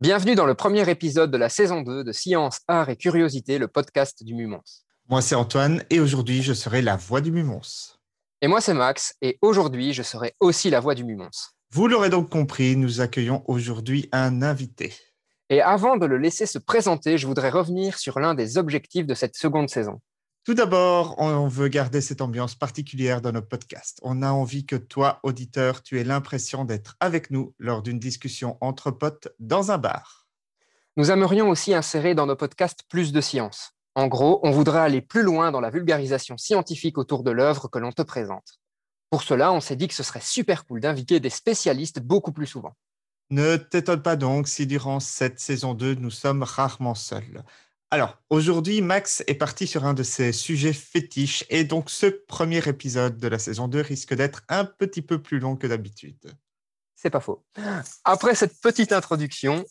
Bienvenue dans le premier épisode de la saison 2 de Science, Art et Curiosité, le podcast du Mumons. Moi, c'est Antoine et aujourd'hui, je serai la voix du Mumons. Et moi, c'est Max et aujourd'hui, je serai aussi la voix du Mumons. Vous l'aurez donc compris, nous accueillons aujourd'hui un invité. Et avant de le laisser se présenter, je voudrais revenir sur l'un des objectifs de cette seconde saison. Tout d'abord, on veut garder cette ambiance particulière dans nos podcasts. On a envie que toi, auditeur, tu aies l'impression d'être avec nous lors d'une discussion entre potes dans un bar. Nous aimerions aussi insérer dans nos podcasts plus de science. En gros, on voudrait aller plus loin dans la vulgarisation scientifique autour de l'œuvre que l'on te présente. Pour cela, on s'est dit que ce serait super cool d'inviter des spécialistes beaucoup plus souvent. Ne t'étonne pas donc si durant cette saison 2, nous sommes rarement seuls. Alors, aujourd'hui, Max est parti sur un de ses sujets fétiches et donc ce premier épisode de la saison 2 risque d'être un petit peu plus long que d'habitude. C'est pas faux. Après cette petite introduction,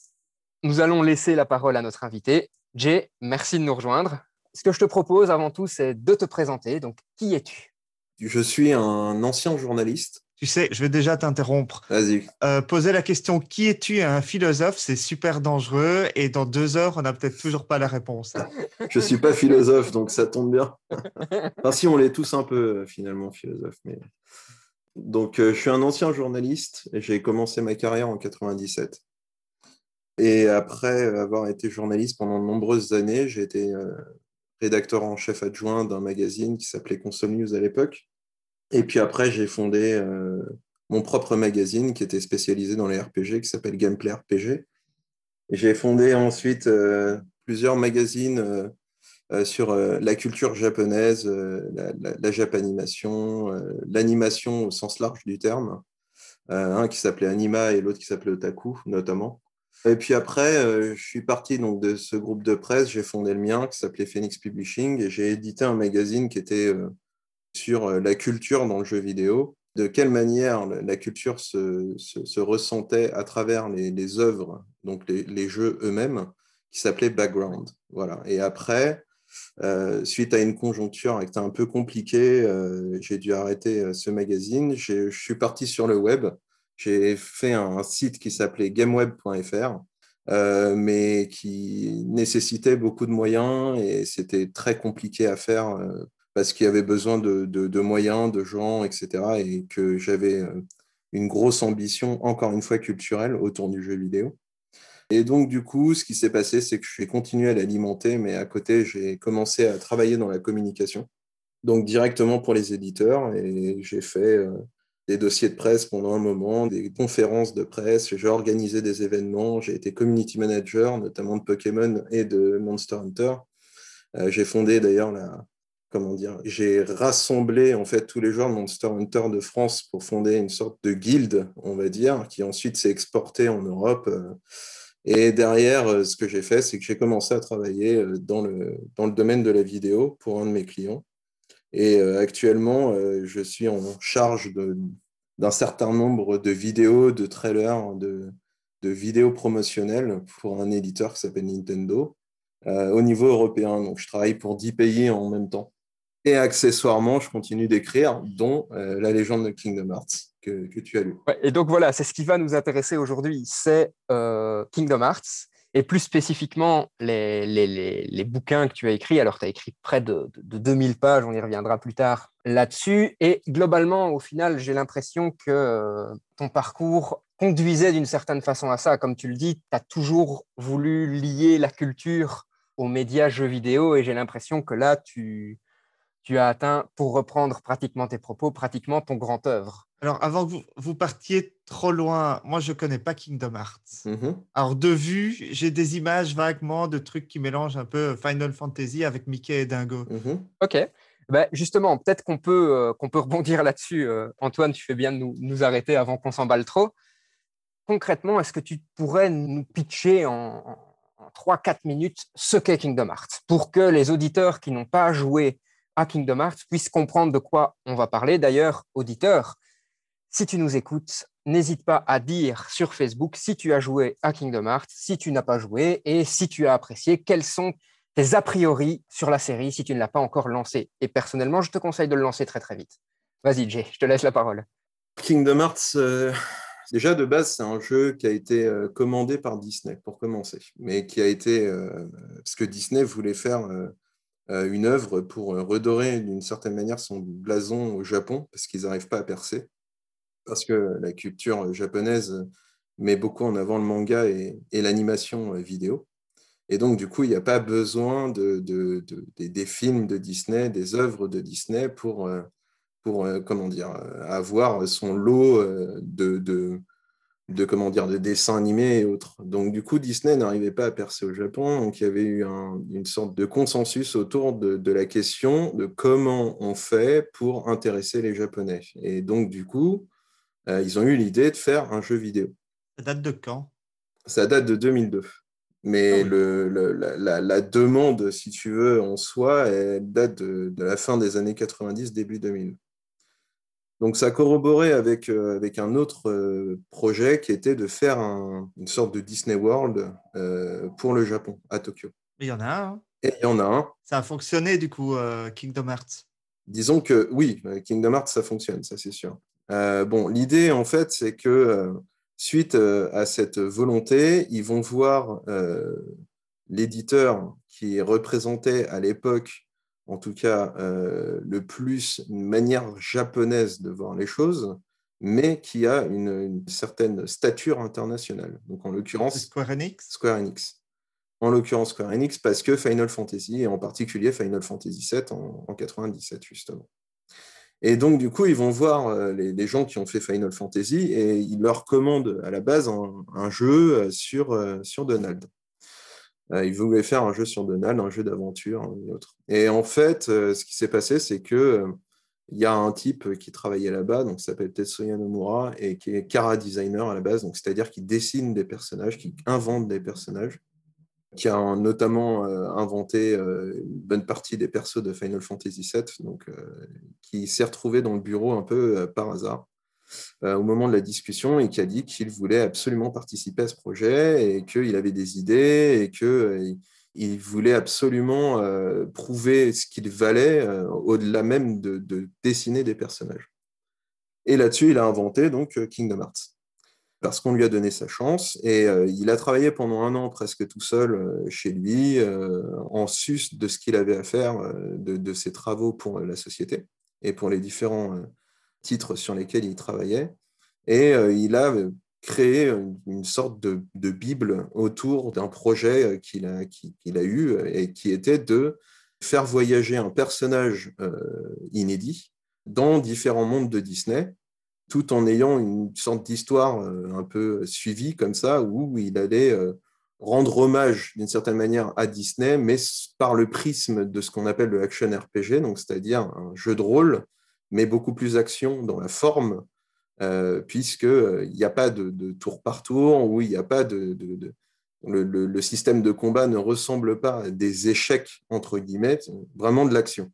nous allons laisser la parole à notre invité. Jay, merci de nous rejoindre. Ce que je te propose avant tout, c'est de te présenter. Donc, qui es-tu? Je suis un ancien journaliste. Tu sais, je vais déjà t'interrompre. Vas-y. Euh, poser la question qui es-tu? À un philosophe, c'est super dangereux et dans deux heures, on n'a peut-être toujours pas la réponse. Je suis pas philosophe, donc ça tombe bien. enfin, si, on l'est tous un peu, finalement, philosophe. Mais... Donc, euh, je suis un ancien journaliste et j'ai commencé ma carrière en 97. Et après avoir été journaliste pendant de nombreuses années, j'ai été euh, rédacteur en chef adjoint d'un magazine qui s'appelait Console News à l'époque. Et puis après, j'ai fondé euh, mon propre magazine qui était spécialisé dans les RPG, qui s'appelle Gameplay RPG. J'ai fondé ensuite euh, plusieurs magazines euh, sur la culture japonaise, la, la, la, japanimation, l'animation au sens large du terme. un qui s'appelait Anima et l'autre qui s'appelait Otaku, notamment. Et puis après, je suis parti donc, de ce groupe de presse, j'ai fondé le mien qui s'appelait Phoenix Publishing et j'ai édité un magazine qui était sur la culture dans le jeu vidéo, de quelle manière la culture se, se, se ressentait à travers les, les œuvres, donc les, les jeux eux-mêmes, qui s'appelait Background. Voilà. Et après, euh, suite à une conjoncture qui était un peu compliquée, euh, j'ai dû arrêter ce magazine. Je suis parti sur le web. J'ai fait un site qui s'appelait gameweb.fr, euh, mais qui nécessitait beaucoup de moyens et c'était très compliqué à faire euh, parce qu'il y avait besoin de, de, moyens, de gens, etc. Et que j'avais une grosse ambition, encore une fois culturelle, autour du jeu vidéo. Et donc, du coup, ce qui s'est passé, c'est que j'ai continué à l'alimenter, mais à côté, j'ai commencé à travailler dans la communication, donc directement pour les éditeurs. Et j'ai fait euh, des dossiers de presse pendant un moment, des conférences de presse, j'ai organisé des événements, j'ai été community manager, notamment de Pokémon et de Monster Hunter. Euh, j'ai fondé d'ailleurs la, comment dire, j'ai rassemblé en fait tous les joueurs de Monster Hunter de France pour fonder une sorte de guilde, on va dire, qui ensuite s'est exportée en Europe. Et derrière, ce que j'ai fait, c'est que j'ai commencé à travailler dans le, dans le domaine de la vidéo pour un de mes clients. Et actuellement, je suis en charge d'un certain nombre de vidéos, de trailers, de, de vidéos promotionnelles pour un éditeur qui s'appelle Nintendo. Euh, au niveau européen. Donc, je travaille pour 10 pays en même temps. Et accessoirement, je continue d'écrire, dont euh, La légende de Kingdom Hearts, que, tu as lu. Et donc voilà, c'est ce qui va nous intéresser aujourd'hui, c'est euh, Kingdom Hearts, et plus spécifiquement les, les, les, bouquins que tu as écrits. Alors, tu as écrit près de, de, de, 2000 pages, on y reviendra plus tard là-dessus. Et globalement, au final, j'ai l'impression que euh, ton parcours conduisait d'une certaine façon à ça. Comme tu le dis, tu as toujours voulu lier la culture aux médias jeux vidéo, et j'ai l'impression que là, tu, tu as atteint, pour reprendre pratiquement tes propos, pratiquement ton grand œuvre. Alors, avant que vous, vous partiez trop loin, moi, je ne connais pas Kingdom Hearts. Mm -hmm. Alors, de vue, j'ai des images vaguement de trucs qui mélangent un peu Final Fantasy avec Mickey et Dingo. Mm -hmm. Ok. Ben justement, peut-être qu'on peut, euh, qu'on peut rebondir là-dessus. Euh, Antoine, tu fais bien de nous, nous arrêter avant qu'on s'emballe trop. Concrètement, est-ce que tu pourrais nous pitcher en, en 3-4 minutes ce qu'est Kingdom Hearts, pour que les auditeurs qui n'ont pas joué à Kingdom Hearts puissent comprendre de quoi on va parler. D'ailleurs, auditeur, si tu nous écoutes, n'hésite pas à dire sur Facebook si tu as joué à Kingdom Hearts, si tu n'as pas joué et si tu as apprécié, quels sont tes a priori sur la série si tu ne l'as pas encore lancé. Et personnellement, je te conseille de le lancer très très vite. Vas-y, Jay, je te laisse la parole. Kingdom Hearts, euh, déjà de base, c'est un jeu qui a été euh, commandé par Disney pour commencer, mais qui a été. Euh, parce que Disney voulait faire une œuvre pour redorer d'une certaine manière son blason au Japon, parce qu'ils n'arrivent pas à percer. Parce que la culture japonaise met beaucoup en avant le manga et, l'animation vidéo. Et donc, du coup, il n'y a pas besoin de, des films de Disney, des œuvres de Disney pour, pour euh, comment dire, euh, avoir son lot euh, de, de, comment dire, de dessins animés et autres. Donc, du coup, Disney n'arrivait pas à percer au Japon. Donc, il y avait eu une sorte de consensus autour de, la question de comment on fait pour intéresser les Japonais. Et donc, du coup, ils ont eu l'idée de faire un jeu vidéo. Ça date de quand? Ça date de 2002. Mais ah le, la, la, demande, si tu veux, en soi, elle date de, de, la fin des années 90, début 2000. Donc ça corroborait avec, euh, avec un autre euh, projet qui était de faire une sorte de Disney World euh, pour le Japon, à Tokyo. Il y en a un. Hein. Et il y en a un. Ça a fonctionné du coup, Kingdom Hearts. Disons que oui, Kingdom Hearts, ça fonctionne, ça c'est sûr. bon, l'idée en fait, c'est que suite à cette volonté, ils vont voir l'éditeur qui représentait à l'époque en tout cas euh, le plus une manière japonaise de voir les choses, mais qui a une, certaine stature internationale. Donc en l'occurrence Square Enix? Square Enix. En l'occurrence Square Enix parce que Final Fantasy et en particulier Final Fantasy VII en, en 97 justement. Et donc, du coup, ils vont voir euh, les, gens qui ont fait Final Fantasy et ils leur commandent à la base un, jeu euh, sur, sur Donald. Euh, il voulait faire un jeu sur Donald, un jeu d'aventure et autres. Et en fait, euh, ce qui s'est passé, c'est que euh, il y a un type qui travaillait là-bas, donc s'appelle Tetsuya Nomura, et qui est Kara designer à la base, donc c'est-à-dire qui dessine des personnages, qui invente des personnages, qui a notamment inventé une bonne partie des persos de Final Fantasy VII, donc qui s'est retrouvé dans le bureau un peu par hasard. Euh, au moment de la discussion et qui a dit qu'il voulait absolument participer à ce projet et qu'il avait des idées et qu'il euh, voulait absolument euh, prouver ce qu'il valait au-delà même de, dessiner des personnages. Et là-dessus, il a inventé donc Kingdom Hearts parce qu'on lui a donné sa chance et il a travaillé pendant un an presque tout seul chez lui en sus de ce qu'il avait à faire de, de, ses travaux pour la société et pour les différents titres sur lesquels il travaillait. Et euh, il a créé une, sorte de, Bible autour d'un projet euh, qu'il a, qu'il a eu et qui était de faire voyager un personnage euh, inédit dans différents mondes de Disney, tout en ayant une sorte d'histoire un peu suivie comme ça, où il allait rendre hommage d'une certaine manière à Disney, mais par le prisme de ce qu'on appelle le action RPG, donc c'est-à-dire un jeu de rôle mais beaucoup plus action dans la forme, euh, puisqu'il euh, n'y a pas de, tour par tour, où il n'y a pas de... le, système de combat ne ressemble pas à des échecs, entre guillemets, vraiment de l'action.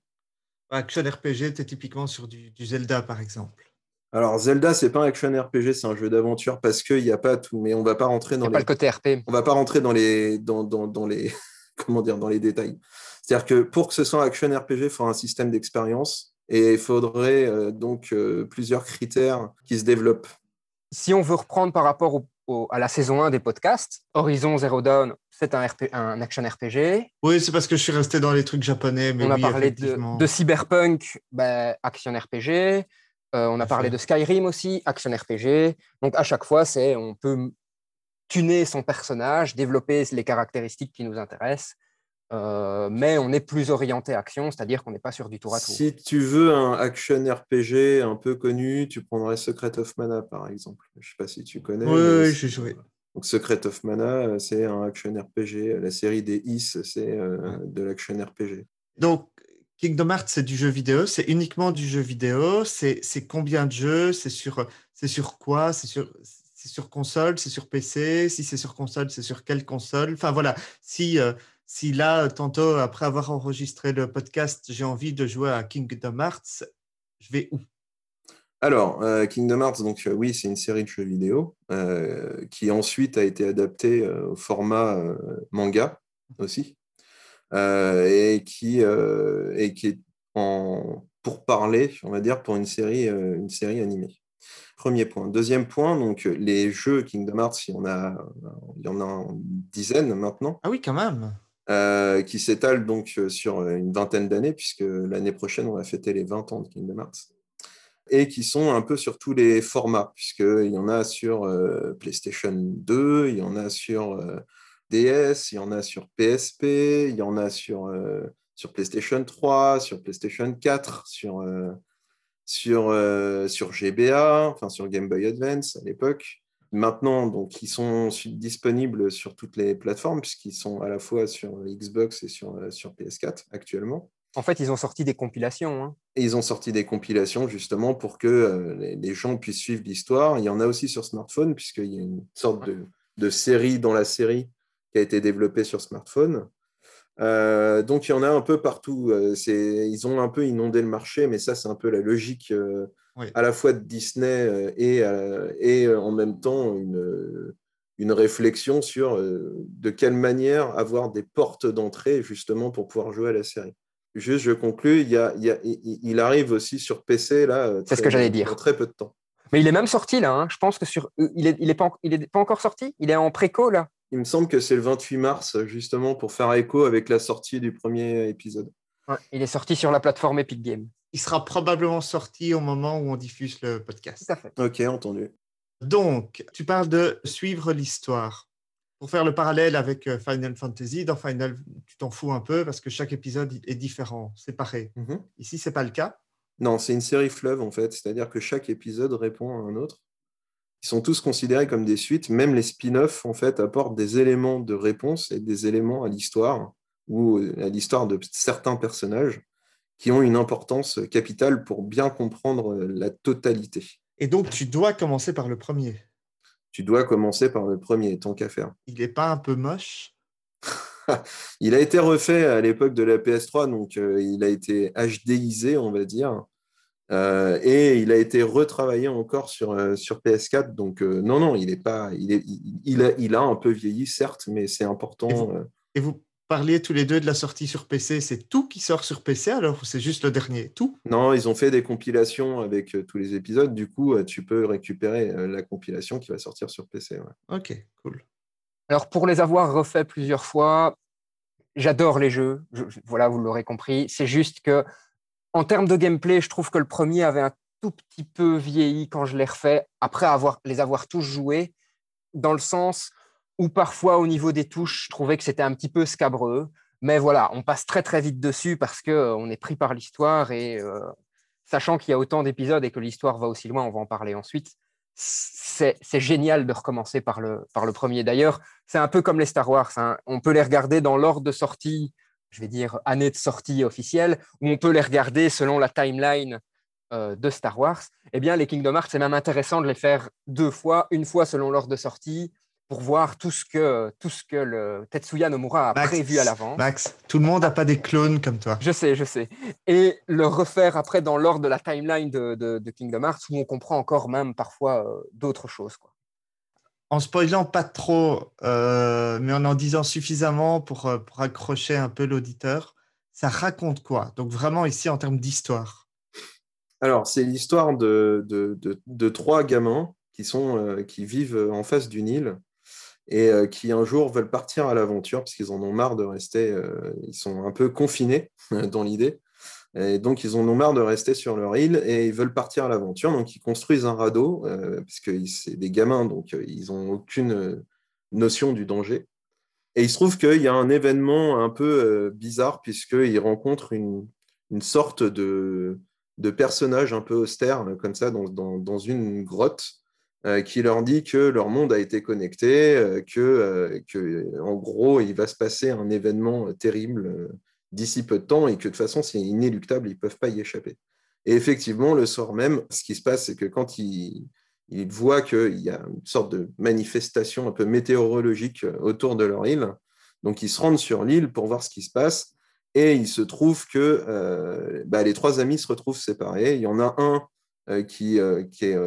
Action RPG, tu typiquement sur du, Zelda, par exemple. Alors Zelda, c'est pas un action RPG, c'est un jeu d'aventure parce qu'il n'y a pas tout. Mais on va pas rentrer dans les. Pas le côté RP. On va pas rentrer dans les dans, dans, dans les comment dire dans les détails. C'est-à-dire que pour que ce soit un action RPG, il faut un système d'expérience et il faudrait euh, donc euh, plusieurs critères qui se développent. Si on veut reprendre par rapport à la saison 1 des podcasts, Horizon Zero Dawn, c'est un, un, action RPG. Oui, c'est parce que je suis resté dans les trucs japonais. Mais on a parlé de, Cyberpunk, ben, action RPG. Euh, on a parlé de Skyrim aussi, action RPG. Donc à chaque fois, c'est on peut tuner son personnage, développer les caractéristiques qui nous intéressent euh, mais on est plus orienté action, c'est-à-dire qu'on n'est pas sur du tour à tour. Si tu veux un action RPG un peu connu, tu prendrais Secret of Mana par exemple. Je ne sais pas si tu connais. Oui, j'ai joué. Donc Secret of Mana, c'est un action RPG. La série des Is, c'est euh, de l'action RPG. Donc Kingdom Hearts, c'est du jeu vidéo, c'est uniquement du jeu vidéo. C'est combien de jeux? C'est sur, sur quoi? C'est sur c'est sur console, c'est sur PC. Si c'est sur console, c'est sur quelle console? Enfin voilà, si, euh, si là, tantôt, après avoir enregistré le podcast, j'ai envie de jouer à Kingdom Hearts, je vais où? Alors, euh, Kingdom Hearts, donc euh, oui, c'est une série de jeux vidéo qui ensuite a été adaptée au format manga aussi. et, qui, et qui est en, pour parler, on va dire, pour une série, une série animée. Premier point. Deuxième point, donc les jeux Kingdom Hearts, il y en a, il y en a une dizaine maintenant. Ah oui, quand même. Euh, qui s'étalent donc sur une vingtaine d'années, puisque l'année prochaine, on va fêter les 20 ans de Kingdom Hearts. Et qui sont un peu sur tous les formats, puisqu'il y en a sur euh, PlayStation 2, il y en a sur euh, DS, il y en a sur PSP, il y en a sur, sur PlayStation 3, sur PlayStation 4, sur sur, euh, sur GBA, enfin sur Game Boy Advance à l'époque. Maintenant, donc, ils sont disponibles sur toutes les plateformes, puisqu'ils sont à la fois sur Xbox et sur, euh, sur PS4 actuellement. En fait, ils ont sorti des compilations. Hein. Et ils ont sorti des compilations justement pour que euh, les, gens puissent suivre l'histoire. Il y en a aussi sur smartphone, puisqu'il y a une sorte de, de série dans la série qui a été développée sur smartphone. Euh, donc il y en a un peu partout. Ils ont un peu inondé le marché, mais ça c'est un peu la logique euh, à la fois de Disney et, et en même temps une, une réflexion sur de quelle manière avoir des portes d'entrée justement pour pouvoir jouer à la série. Juste, je conclus, il, y a, il, y a, il arrive aussi sur PC là. C'est ce que j'allais dire. très peu de temps. Mais il est même sorti là. Hein. Je pense que sur, il est, il est pas, il est pas encore sorti? Il est en préco là? Il me semble que c'est le 28 mars, justement, pour faire écho avec la sortie du premier épisode. il est sorti sur la plateforme Epic Games. Il sera probablement sorti au moment où on diffuse le podcast. Tout à fait. Ok, entendu. Donc, tu parles de suivre l'histoire. Pour faire le parallèle avec euh, Final Fantasy, dans Final, tu t'en fous un peu parce que chaque épisode est différent, séparé. Mhm. Ici, c'est pas le cas. Non, c'est une série fleuve en fait, c'est-à-dire que chaque épisode répond à un autre. Ils sont tous considérés comme des suites. Même les spin-offs, en fait, apportent des éléments de réponse et des éléments à l'histoire ou à l'histoire de certains personnages qui ont une importance capitale pour bien comprendre la totalité. Et donc, tu dois commencer par le premier. Tu dois commencer par le premier, tant qu'à faire. Il n'est pas un peu moche? Il a été refait à l'époque de la PS3, donc euh, il a été HDisé, on va dire. Euh, et il a été retravaillé encore sur, euh, sur PS4. Donc, euh, non, non, il, est pas, il, est, il, a, il a un peu vieilli, certes, mais c'est important. Et vous, parliez tous les deux de la sortie sur PC. C'est tout qui sort sur PC alors ou c'est juste le dernier? Tout? Non, ils ont fait des compilations avec tous les épisodes. Du coup, tu peux récupérer la compilation qui va sortir sur PC. Ok, cool. Alors, pour les avoir refaits plusieurs fois, j'adore les jeux. voilà, vous l'aurez compris. C'est juste que en termes de gameplay, je trouve que le premier avait un tout petit peu vieilli quand je l'ai refait, après avoir, les avoir tous joués, dans le sens où parfois au niveau des touches, je trouvais que c'était un petit peu scabreux. Mais voilà, on passe très très vite dessus parce qu'on euh, est pris par l'histoire et euh, sachant qu'il y a autant d'épisodes et que l'histoire va aussi loin, on va en parler ensuite. C'est génial de recommencer par le, par le premier. D'ailleurs, c'est un peu comme les Star Wars. Hein. On peut les regarder dans l'ordre de sortie je vais dire, année de sortie officielle, où on peut les regarder selon la timeline euh, de Star Wars, eh bien, les Kingdom Hearts, c'est même intéressant de les faire deux fois, une fois selon l'ordre de sortie, pour voir tout ce que, tout ce que le Tetsuya Nomura a prévu à l'avant. Max, tout le monde n'a pas des clones comme toi. Je sais, je sais. Et le refaire après dans l'ordre de la timeline de, de, Kingdom Hearts, où on comprend encore même parfois euh, d'autres choses. Quoi en spoilant pas trop, euh, mais en en disant suffisamment pour, euh, pour accrocher un peu l'auditeur, ça raconte quoi? Donc vraiment ici en termes d'histoire. Alors c'est l'histoire de, de, de, trois gamins qui, sont, euh, qui vivent en face d'une île et qui un jour veulent partir à l'aventure parce qu'ils en ont marre de rester, ils sont un peu confinés dans l'idée. Et donc, ils en ont marre de rester sur leur île et ils veulent partir à l'aventure. Donc, ils construisent un radeau, euh, parce que c'est des gamins, donc euh, ils n'ont aucune euh, notion du danger. Et il se trouve qu'il y a un événement un peu bizarre, puisqu'ils rencontrent une, sorte de, personnage un peu austère, comme ça, dans une grotte, qui leur dit que leur monde a été connecté, que, que, en gros, il va se passer un événement terrible d'ici peu de temps et que de toute façon, c'est inéluctable, ils ne peuvent pas y échapper. Et effectivement, le soir même, ce qui se passe, c'est que quand ils, ils voient qu'il y a une sorte de manifestation un peu météorologique autour de leur île. Donc, ils se rendent sur l'île pour voir ce qui se passe. Et il se trouve que bah, les trois amis se retrouvent séparés. Il y en a un qui, qui, est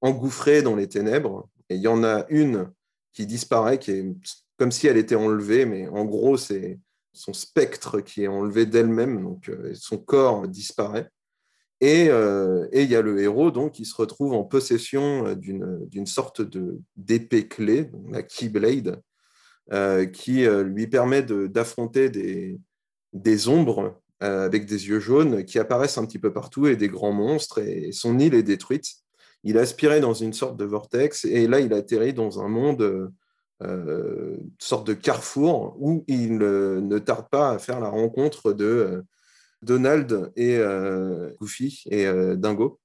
engouffré dans les ténèbres. Et il y en a une qui disparaît, qui est comme si elle était enlevée, mais en gros, c'est son spectre qui est enlevé d'elle-même, donc euh, son corps disparaît. Euh, et, il y a le héros donc qui se retrouve en possession euh, d'une sorte d'épée clé, la Keyblade, qui lui permet d'affronter des, des ombres avec des yeux jaunes qui apparaissent un petit peu partout et des grands monstres. Et son île est détruite. Il aspiré dans une sorte de vortex et là il atterrit dans un monde euh, sorte de carrefour où il ne tarde pas à faire la rencontre de euh, Donald et euh, Goofy et Dingo,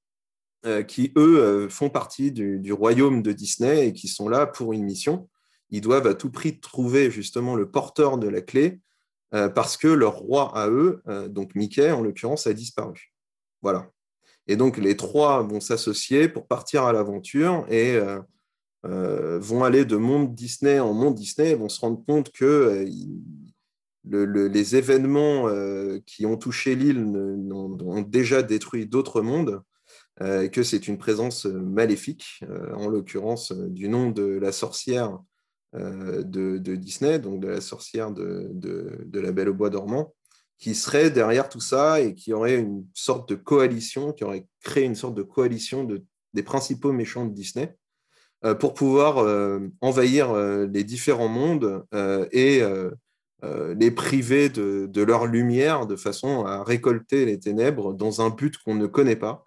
qui eux font partie du, royaume de Disney et qui sont là pour une mission. Ils doivent à tout prix trouver justement le porteur de la clé parce que leur roi à eux, donc Mickey en l'occurrence, a disparu. Voilà. Et donc les trois vont s'associer pour partir à l'aventure et euh, vont aller de monde Disney en monde Disney et vont se rendre compte que euh, les événements euh, qui ont touché l'île ont, déjà détruit d'autres mondes, et que c'est une présence maléfique, en l'occurrence du nom de la sorcière de, Disney, donc de la sorcière de, la Belle au Bois dormant, qui serait derrière tout ça et qui aurait une sorte de coalition, qui aurait créé une sorte de coalition des principaux méchants de Disney euh, pour pouvoir euh, envahir euh, les différents mondes et les priver de, leur lumière de façon à récolter les ténèbres dans un but qu'on ne connaît pas.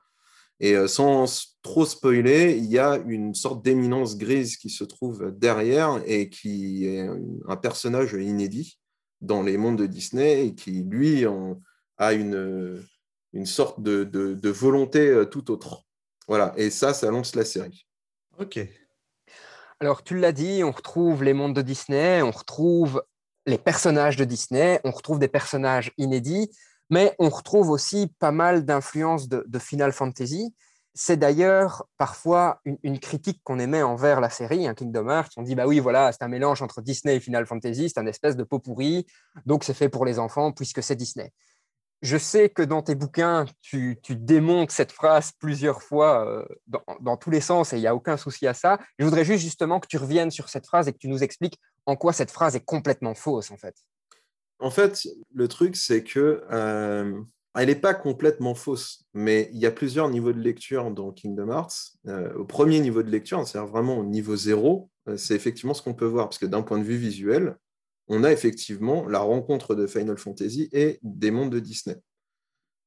Et sans trop spoiler, il y a une sorte d'éminence grise qui se trouve derrière et qui est un personnage inédit dans les mondes de Disney et qui, lui, a une, une sorte de, de, volonté tout autre. Voilà, et ça, ça lance la série. Ok. Alors, tu l'as dit, on retrouve les mondes de Disney, on retrouve les personnages de Disney, on retrouve des personnages inédits, mais on retrouve aussi pas mal d'influences de, Final Fantasy. C'est d'ailleurs parfois une, critique qu'on émet envers la série, un Kingdom Hearts. On dit, bah oui, voilà, c'est un mélange entre Disney et Final Fantasy, c'est un espèce de pot pourri, donc c'est fait pour les enfants puisque c'est Disney je sais que dans tes bouquins, tu, démontes cette phrase plusieurs fois euh, dans, tous les sens et il n'y a aucun souci à ça. Je voudrais juste justement que tu reviennes sur cette phrase et que tu nous expliques en quoi cette phrase est complètement fausse en fait. En fait, le truc, c'est que euh, elle n'est pas complètement fausse, mais il y a plusieurs niveaux de lecture dans Kingdom Hearts. Euh, au premier niveau de lecture, c'est-à-dire vraiment au niveau zéro, c'est effectivement ce qu'on peut voir, parce que d'un point de vue visuel, on a effectivement la rencontre de Final Fantasy et des mondes de Disney.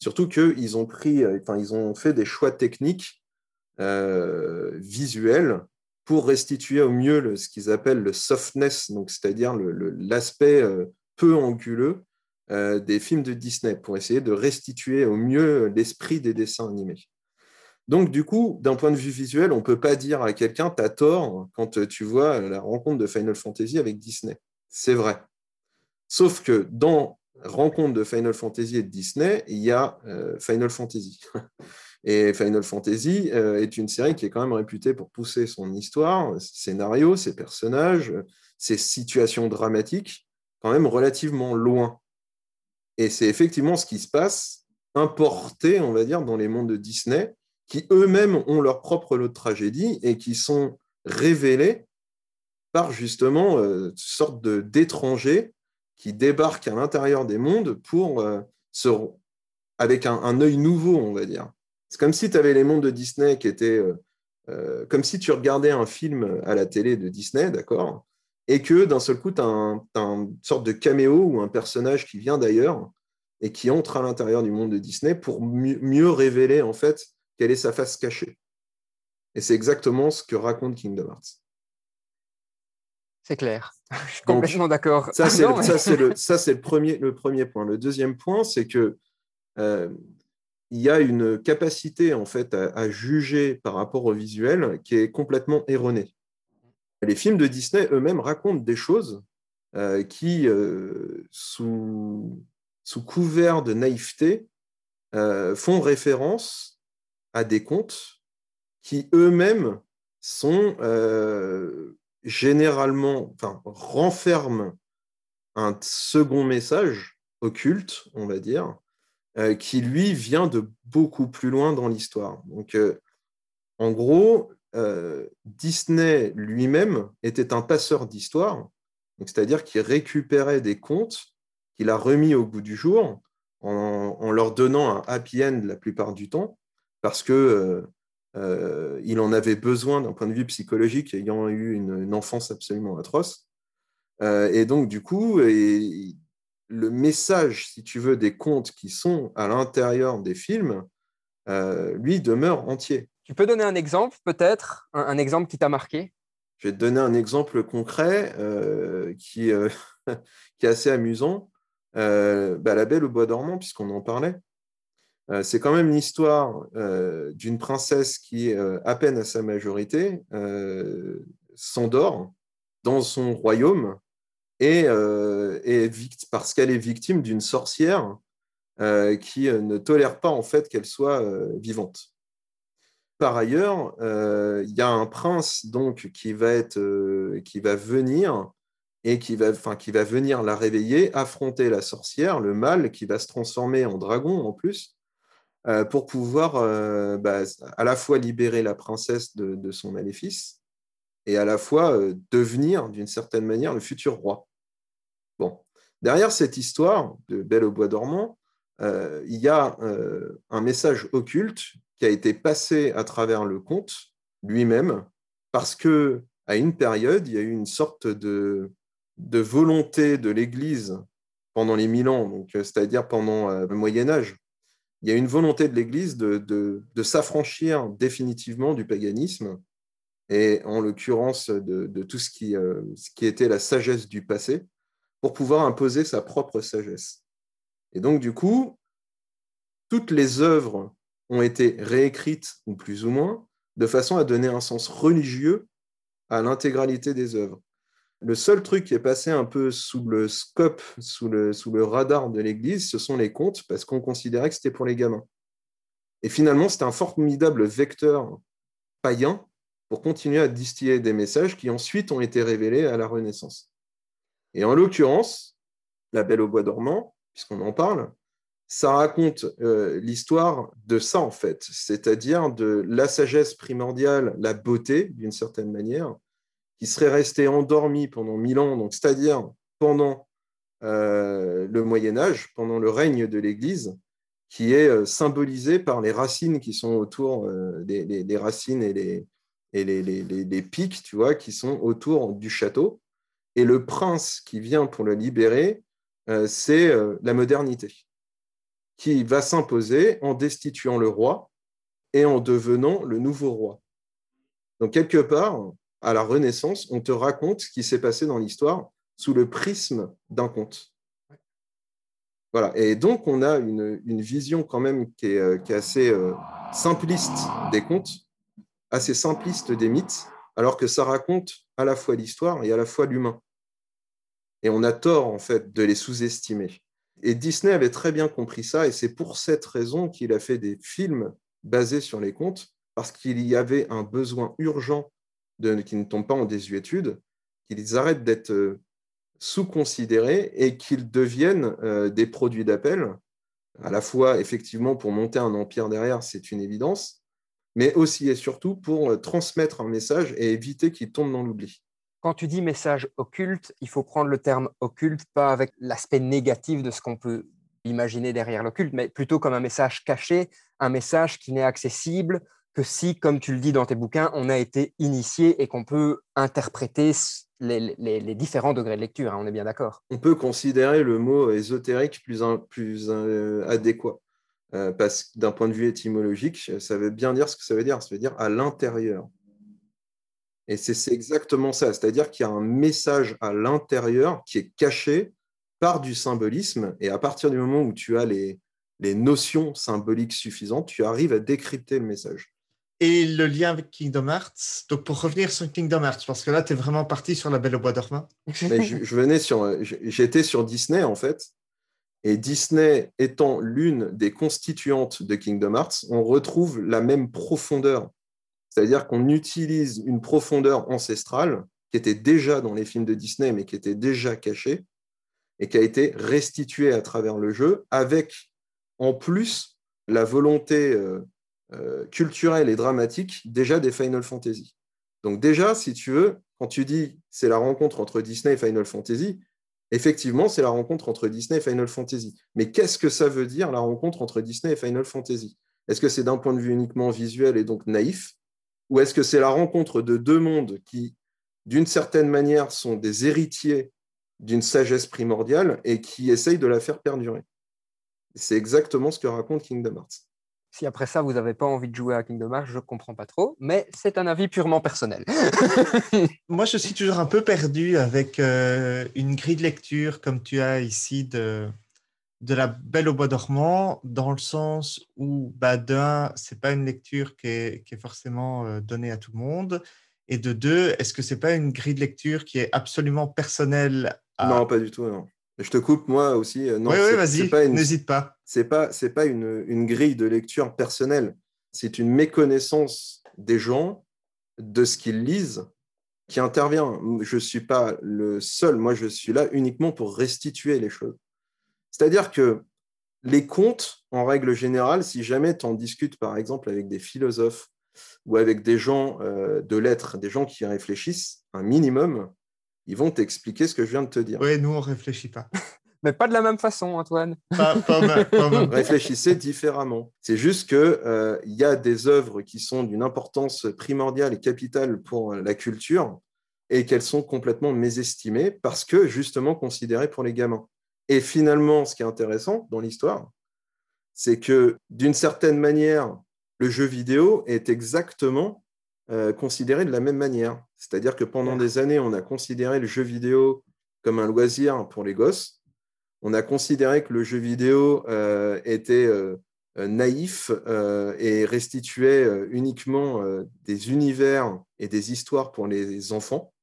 Surtout qu'ils ont pris, euh, ils ont fait des choix techniques euh, visuels pour restituer au mieux ce qu'ils appellent le softness, c'est-à-dire l'aspect euh, peu anguleux des films de Disney, pour essayer de restituer au mieux l'esprit des dessins animés. Donc, du coup, d'un point de vue visuel, on ne peut pas dire à quelqu'un, tu as tort quand tu vois la rencontre de Final Fantasy avec Disney c'est vrai. Sauf que dans Rencontre de Final Fantasy et de Disney, il y a euh, Final Fantasy. Et Final Fantasy euh, est une série qui est quand même réputée pour pousser son histoire, ses scénarios, ses personnages, ses situations dramatiques, quand même relativement loin. Et c'est effectivement ce qui se passe, importé, on va dire, dans les mondes de Disney, qui eux-mêmes ont leur propre lot de tragédie et qui sont révélés par justement euh, une sorte d'étrangers qui débarquent à l'intérieur des mondes pour euh, se, avec un, œil nouveau, on va dire. C'est comme si tu avais les mondes de Disney qui étaient euh, comme si tu regardais un film à la télé de Disney, d'accord? Et que d'un seul coup, tu as, une sorte de caméo ou un personnage qui vient d'ailleurs et qui entre à l'intérieur du monde de Disney pour mieux révéler en fait quelle est sa face cachée. Et c'est exactement ce que raconte Kingdom Hearts. C'est clair. Je suis complètement d'accord. Ça, c'est le, premier, le premier point. Le deuxième point, c'est que euh, il y a une capacité en fait à, juger par rapport au visuel qui est complètement erronée. Les films de Disney eux-mêmes racontent des choses euh, qui, euh, sous, couvert de naïveté, font référence à des contes qui eux-mêmes sont euh, généralement, enfin, renferment un second message occulte, on va dire, euh, qui lui vient de beaucoup plus loin dans l'histoire. Donc, euh, en gros, Disney lui-même était un passeur d'histoire, c'est-à-dire qu'il récupérait des contes qu'il a remis au goût du jour en, leur donnant un happy end la plupart du temps, parce que euh, il en avait besoin d'un point de vue psychologique, ayant eu une, enfance absolument atroce. Euh, et donc, du coup, le message, si tu veux, des contes qui sont à l'intérieur des films, euh, lui, demeure entier. Tu peux donner un exemple, peut-être, un, exemple qui t'a marqué? Je vais te donner un exemple concret qui, qui, est assez amusant. Bah, la Belle au Bois dormant, puisqu'on en parlait. Euh, c'est quand même l'histoire euh, d'une princesse qui, euh, à peine à sa majorité, s'endort dans son royaume et, parce qu'elle est victime d'une sorcière qui ne tolère pas en fait qu'elle soit vivante. Par ailleurs, il y a un prince donc qui va être, qui va venir et qui va, qui va venir la réveiller, affronter la sorcière, le mal, qui va se transformer en dragon en plus, euh, pour pouvoir euh, bah, à la fois libérer la princesse de, son maléfice et à la fois euh, devenir d'une certaine manière le futur roi. Bon, derrière cette histoire de Belle au bois dormant, il y a un message occulte qui a été passé à travers le conte lui-même, parce que à une période, il y a eu une sorte de, volonté de l'Église pendant les mille ans, c'est-à-dire pendant le Moyen Âge, il y a une volonté de l'Église de, s'affranchir définitivement du paganisme, et en l'occurrence de, tout euh, ce qui était la sagesse du passé, pour pouvoir imposer sa propre sagesse. Et donc, du coup, toutes les œuvres ont été réécrites, ou plus ou moins, de façon à donner un sens religieux à l'intégralité des œuvres. Le seul truc qui est passé un peu sous le scope, sous le, sous le radar de l'Église, ce sont les contes, parce qu'on considérait que c'était pour les gamins. Et finalement, c'était un formidable vecteur païen pour continuer à distiller des messages qui ensuite ont été révélés à la Renaissance. Et en l'occurrence, La Belle au Bois dormant, puisqu'on en parle, ça raconte euh, l'histoire de ça, en fait, c'est-à-dire de la sagesse primordiale, la beauté, d'une certaine manière, qui serait resté endormi pendant mille ans, donc c'est-à-dire pendant euh, le Moyen Âge, pendant le règne de l'Église, qui est euh, symbolisé par les racines qui sont autour des, racines et, les, et les, les, pics, tu vois, qui sont autour du château. Et le prince qui vient pour le libérer, c'est la modernité, qui va s'imposer en destituant le roi et en devenant le nouveau roi. Donc, quelque part, à la Renaissance, on te raconte ce qui s'est passé dans l'histoire sous le prisme d'un conte. Voilà. Et donc, on a une, vision quand même qui est, euh, assez euh, simpliste des contes, assez simpliste des mythes, alors que ça raconte à la fois l'histoire et à la fois l'humain. Et on a tort, en fait, de les sous-estimer. Et Disney avait très bien compris ça, et c'est pour cette raison qu'il a fait des films basés sur les contes, parce qu'il y avait un besoin urgent qui ne tombent pas en désuétude, qu'ils arrêtent d'être euh, sous-considérés et qu'ils deviennent euh, des produits d'appel, à la fois effectivement pour monter un empire derrière, c'est une évidence, mais aussi et surtout pour euh, transmettre un message et éviter qu'il tombe dans l'oubli. Quand tu dis message occulte, il faut prendre le terme occulte pas avec l'aspect négatif de ce qu'on peut imaginer derrière l'occulte, mais plutôt comme un message caché, un message qui n'est accessible que si, comme tu le dis dans tes bouquins, on a été initié et qu'on peut interpréter les, différents degrés de lecture. Hein, on est bien d'accord. On peut considérer le mot ésotérique plus, plus euh, adéquat. Euh, parce que d'un point de vue étymologique, ça veut bien dire ce que ça veut dire. Ça veut dire à l'intérieur. Et c'est exactement ça. C'est-à-dire qu'il y a un message à l'intérieur qui est caché par du symbolisme. Et à partir du moment où tu as les, les notions symboliques suffisantes, tu arrives à décrypter le message et le lien avec Kingdom Hearts. Donc, pour revenir sur Kingdom Hearts, parce que là, tu es vraiment parti sur la Belle au Bois dormant. je, venais sur, j'étais sur Disney en fait, et Disney étant l'une des constituantes de Kingdom Hearts, on retrouve la même profondeur C'est-à-dire qu'on utilise une profondeur ancestrale qui était déjà dans les films de Disney, mais qui était déjà cachée, et qui a été restituée à travers le jeu, avec en plus la volonté euh, euh, culturelle et dramatique déjà des Final Fantasy. Donc déjà, si tu veux, quand tu dis c'est la rencontre entre Disney et Final Fantasy, effectivement, c'est la rencontre entre Disney et Final Fantasy. Mais qu'est-ce que ça veut dire la rencontre entre Disney et Final Fantasy? Est-ce que c'est d'un point de vue uniquement visuel et donc naïf? Ou est-ce que c'est la rencontre de deux mondes qui, d'une certaine manière, sont des héritiers d'une sagesse primordiale et qui essayent de la faire perdurer? C'est exactement ce que raconte Kingdom Hearts. Si après ça, vous n'avez pas envie de jouer à Kingdom Hearts, je ne comprends pas trop, mais c'est un avis purement personnel. Moi, je suis toujours un peu perdu avec euh, une grille de lecture comme tu as ici de, de La Belle au Bois dormant, dans le sens où, bah, d'un, ce n'est pas une lecture qui est, qui est forcément euh, donnée à tout le monde. Et de deux, est-ce que ce n'est pas une grille de lecture qui est absolument personnelle Non, pas du tout, non. Je te coupe, moi aussi. Euh, non, oui, oui, vas-y, n'hésite pas. C'est pas, c'est pas une, une, grille de lecture personnelle. C'est une méconnaissance des gens de ce qu'ils lisent qui intervient. Je ne suis pas le seul. Moi, je suis là uniquement pour restituer les choses. C'est-à-dire que les contes, en règle générale, si jamais tu en discutes, par exemple, avec des philosophes ou avec des gens euh, de lettres, des gens qui réfléchissent un minimum, ils vont t'expliquer ce que je viens de te dire. Oui, nous, on ne réfléchit pas. Mais pas de la même façon, Antoine. Pas, pas, Réfléchissez différemment. C'est juste qu'il euh, y a des œuvres qui sont d'une importance primordiale et capitale pour la culture et qu'elles sont complètement mésestimées parce que justement considérées pour les gamins. Et finalement, ce qui est intéressant dans l'histoire, c'est que d'une certaine manière, le jeu vidéo est exactement euh, considéré de la même manière. C'est-à-dire que pendant des années, on a considéré le jeu vidéo comme un loisir pour les gosses. On a considéré que le jeu vidéo euh, était euh, naïf et restituait uniquement des univers et des histoires pour les enfants,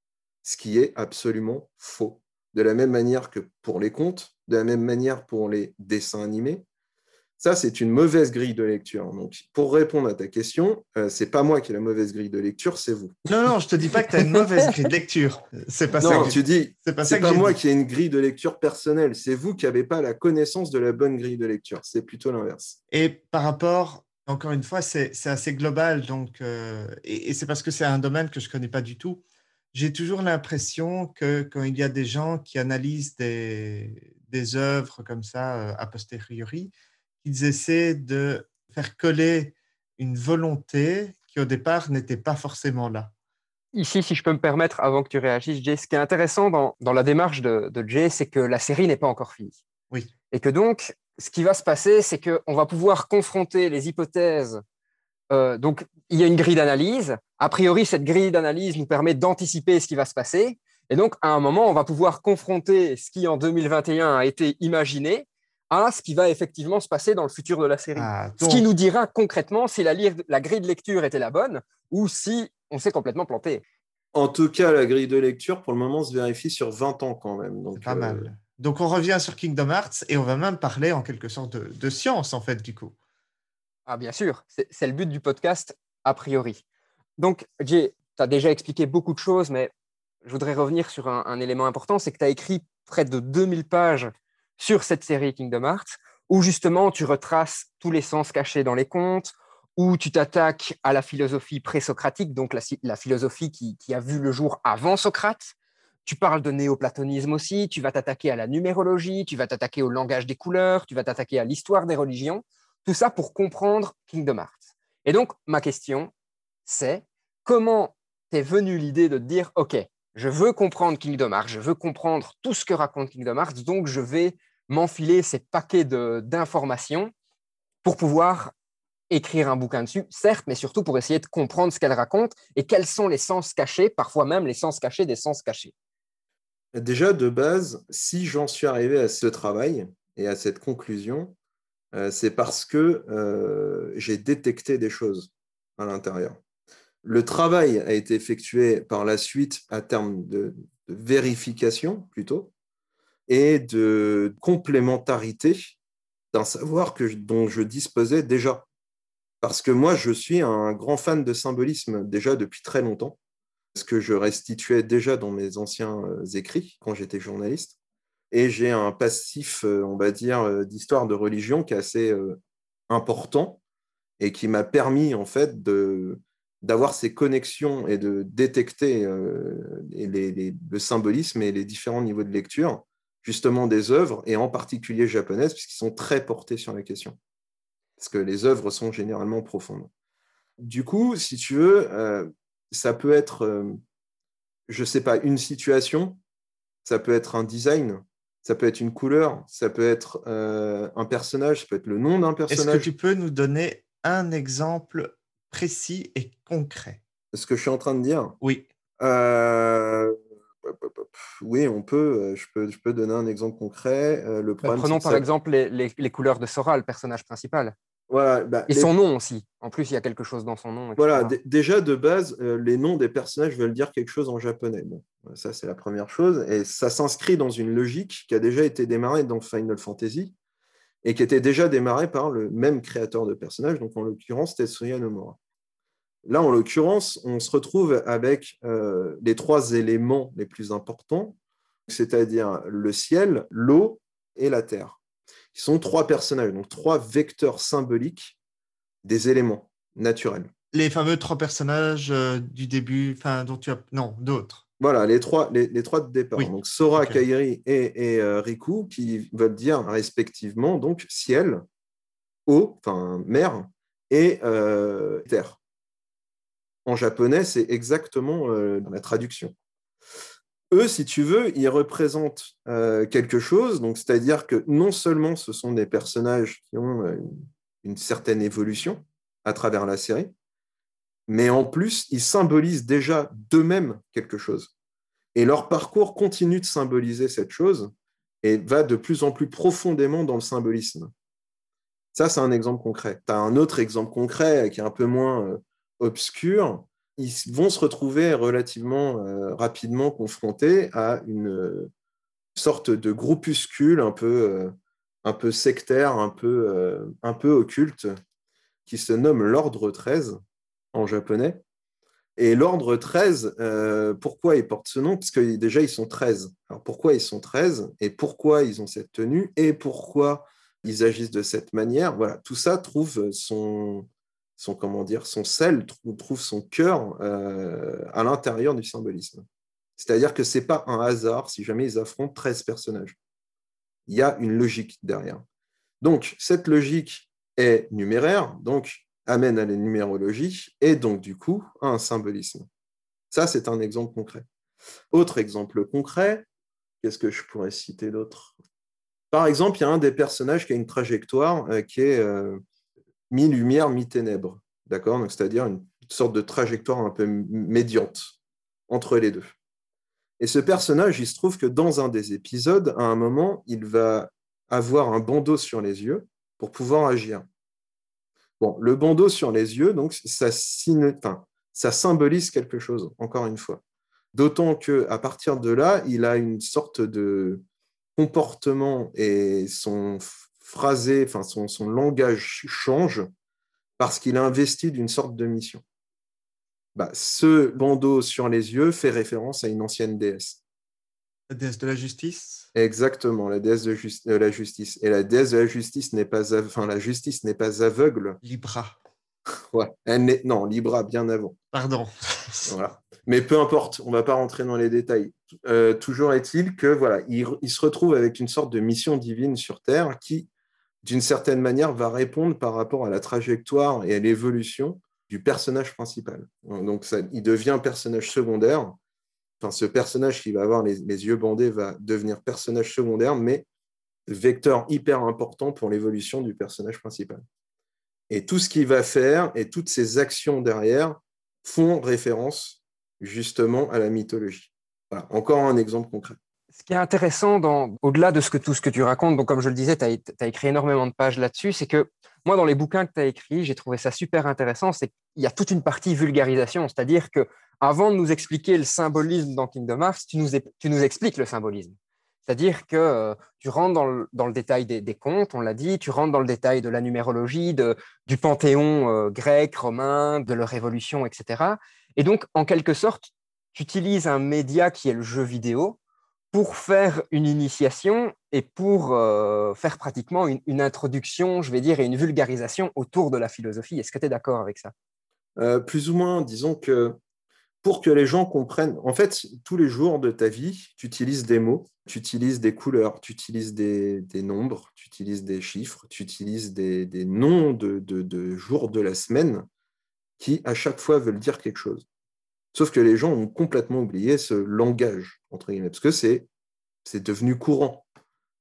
ce qui est absolument faux. De la même manière que pour les contes, de la même manière pour les dessins animés, ça, c'est une mauvaise grille de lecture. Donc, pour répondre à ta question, euh, c'est pas moi qui ai la mauvaise grille de lecture, c'est vous. Non, non, je te dis pas que tu as une mauvaise grille de lecture. C'est pas non, ça. tu dis. C'est pas, pas moi qui ai une grille de lecture personnelle. C'est vous qui n'avez pas la connaissance de la bonne grille de lecture. C'est plutôt l'inverse. Et par rapport, encore une fois, c'est assez global. Donc, euh, et, c'est parce que c'est un domaine que je connais pas du tout. J'ai toujours l'impression que quand il y a des gens qui analysent des, des œuvres comme ça euh, a posteriori, ils essaient de faire coller une volonté qui au départ n'était pas forcément là. Ici, si je peux me permettre, avant que tu réagisses, Jay, ce qui est intéressant dans, dans la démarche de, de Jay, c'est que la série n'est pas encore finie. Oui. Et que donc, ce qui va se passer, c'est qu'on va pouvoir confronter les hypothèses. Euh, donc, il y a une grille d'analyse. A priori, cette grille d'analyse nous permet d'anticiper ce qui va se passer. Et donc, à un moment, on va pouvoir confronter ce qui, en 2021, a été imaginé à ce qui va effectivement se passer dans le futur de la série. Ah, ce qui nous dira concrètement si la, la, grille de lecture était la bonne ou si on s'est complètement planté. En tout cas, la grille de lecture, pour le moment, se vérifie sur 20 ans quand même. Donc, pas mal. Euh, donc, on revient sur Kingdom Hearts et on va même parler en quelque sorte de, science, en fait, du coup. Ah, bien sûr. C'est le but du podcast, a priori. Donc, Jay, tu as déjà expliqué beaucoup de choses, mais je voudrais revenir sur un, élément important c'est que tu as écrit près de 2000 pages sur cette série Kingdom Hearts, où justement tu retraces tous les sens cachés dans les contes, où tu t'attaques à la philosophie présocratique, donc la, philosophie qui, a vu le jour avant Socrate. Tu parles de néoplatonisme aussi, tu vas t'attaquer à la numérologie, tu vas t'attaquer au langage des couleurs, tu vas t'attaquer à l'histoire des religions, tout ça pour comprendre Kingdom Hearts. Et donc, ma question, c'est comment t'es venu l'idée de dire, OK, je veux comprendre Kingdom Hearts, je veux comprendre tout ce que raconte Kingdom Hearts, donc je vais m'enfiler ces paquets d'informations pour pouvoir écrire un bouquin dessus, certes, mais surtout pour essayer de comprendre ce qu'elle raconte et quels sont les sens cachés, parfois même les sens cachés des sens cachés. Déjà, de base, si j'en suis arrivé à ce travail et à cette conclusion, c'est parce que euh, j'ai détecté des choses à l'intérieur. Le travail a été effectué par la suite à terme de vérification plutôt, et de complémentarité d'un savoir que, dont je disposais déjà. Parce que moi, je suis un grand fan de symbolisme déjà depuis très longtemps, ce que je restituais déjà dans mes anciens euh, écrits quand j'étais journaliste. Et j'ai un passif, euh, on va dire, euh, d'histoire de religion qui est assez important et qui m'a permis, en fait, de, d'avoir ces connexions et de détecter le symbolisme et les différents niveaux de lecture, justement des œuvres, et en particulier japonaises, puisqu'ils sont très portés sur la question parce que les œuvres sont généralement profondes. Du coup, si tu veux, euh, ça peut être, euh, je ne sais pas, une situation, ça peut être un design, ça peut être une couleur, ça peut être euh, un personnage, ça peut être le nom d'un personnage. Est-ce que tu peux nous donner un exemple précis et concret? Ce que je suis en train de dire? Oui. Oui, on peut. Je, peux. je peux donner un exemple concret. Le bah, prenons par exemple les, les, les, couleurs de Sora, le personnage principal. Bah, et son nom aussi. En plus, il y a quelque chose dans son nom. Voilà, déjà de base, euh, les noms des personnages veulent dire quelque chose en japonais. Bon, ça, c'est la première chose. Et ça s'inscrit dans une logique qui a déjà été démarrée dans Final Fantasy et qui était déjà démarrée par le même créateur de personnages, donc en l'occurrence Tetsuya Nomura. Là, en l'occurrence, on se retrouve avec euh, les trois éléments les plus importants, c'est-à-dire le ciel, l'eau et la terre qui sont trois personnages, donc trois vecteurs symboliques des éléments naturels. Les fameux trois personnages euh, du début, enfin, dont tu as. Non, d'autres. Voilà, les trois, les, trois de départ. Donc Sora, Kairi et, euh, Riku, qui veulent dire respectivement donc ciel, eau, enfin mer, et euh, terre. En japonais, c'est exactement la traduction eux, si tu veux, ils représentent euh, quelque chose, donc c'est-à-dire que non seulement ce sont des personnages qui ont euh, une certaine évolution à travers la série, mais en plus, ils symbolisent déjà d'eux-mêmes quelque chose. Et leur parcours continue de symboliser cette chose et va de plus en plus profondément dans le symbolisme. Ça, c'est un exemple concret. Tu as un autre exemple concret qui est un peu moins euh, obscur, ils vont se retrouver relativement euh, rapidement confrontés à une euh, sorte de groupuscule un peu, euh, un peu sectaire, un peu, un peu occulte, qui se nomme l'Ordre 13 en japonais. Et l'Ordre 13, pourquoi ils portent ce nom? Parce que déjà, ils sont 13. Alors pourquoi ils sont 13 Et pourquoi ils ont cette tenue? Et pourquoi ils agissent de cette manière? Voilà, tout ça trouve son, son, comment dire, son sel trouve son cœur euh, à l'intérieur du symbolisme. C'est-à-dire que ce n'est pas un hasard si jamais ils affrontent 13 personnages. Il y a une logique derrière. Donc, cette logique est numéraire, donc amène à la numérologie et donc, du coup, à un symbolisme. Ça, c'est un exemple concret. Autre exemple concret, qu'est-ce que je pourrais citer d'autre? Par exemple, il y a un des personnages qui a une trajectoire euh, qui est euh, mi-lumière, mi-ténèbres. D'accord? C'est-à-dire une sorte de trajectoire un peu médiante entre les deux. Et ce personnage, il se trouve que dans un des épisodes, à un moment, il va avoir un bandeau sur les yeux pour pouvoir agir. Bon, le bandeau sur les yeux, donc, ça, ça symbolise quelque chose, encore une fois. D'autant qu'à partir de là, il a une sorte de comportement et son phrasé, enfin son, son langage change parce qu'il a investi d'une sorte de mission. Bah, ce bandeau sur les yeux fait référence à une ancienne déesse. La déesse de la justice? Exactement, la déesse de, la justice. Et la déesse de la justice n'est pas, enfin, la justice n'est pas aveugle. Libra. Ouais, elle non, Libra bien avant. Pardon. voilà. Mais peu importe, on ne va pas rentrer dans les détails. Euh, toujours est-il que voilà, il, il, se retrouve avec une sorte de mission divine sur Terre qui d'une certaine manière, va répondre par rapport à la trajectoire et à l'évolution du personnage principal. Donc, ça, il devient personnage secondaire. Enfin, ce personnage qui va avoir les, yeux bandés va devenir personnage secondaire, mais vecteur hyper important pour l'évolution du personnage principal. Et tout ce qu'il va faire et toutes ses actions derrière font référence justement à la mythologie. Encore un exemple concret ce qui est intéressant, au-delà de tout ce que tu racontes, donc comme je le disais, tu as, écrit énormément de pages là-dessus, c'est que moi, dans les bouquins que tu as écrits, j'ai trouvé ça super intéressant, c'est qu'il y a toute une partie vulgarisation, c'est-à-dire que avant de nous expliquer le symbolisme dans Kingdom Hearts, tu nous, tu nous expliques le symbolisme. C'est-à-dire que euh, tu rentres dans le, détail des, des, contes, on l'a dit, tu rentres dans le détail de la numérologie, du panthéon euh, grec, romain, de leur évolution, etc. Et donc, en quelque sorte, tu utilises un média qui est le jeu vidéo pour faire une initiation et pour euh, faire pratiquement une, introduction, je vais dire, et une vulgarisation autour de la philosophie. Est-ce que tu es d'accord avec ça? Euh, Plus ou moins, disons que pour que les gens comprennent, en fait, tous les jours de ta vie, tu utilises des mots, tu utilises des couleurs, tu utilises des, nombres, tu utilises des chiffres, tu utilises des, noms de jours de la semaine qui, à chaque fois, veulent dire quelque chose. Sauf que les gens ont complètement oublié ce langage, entre guillemets, parce que c'est, c'est devenu courant.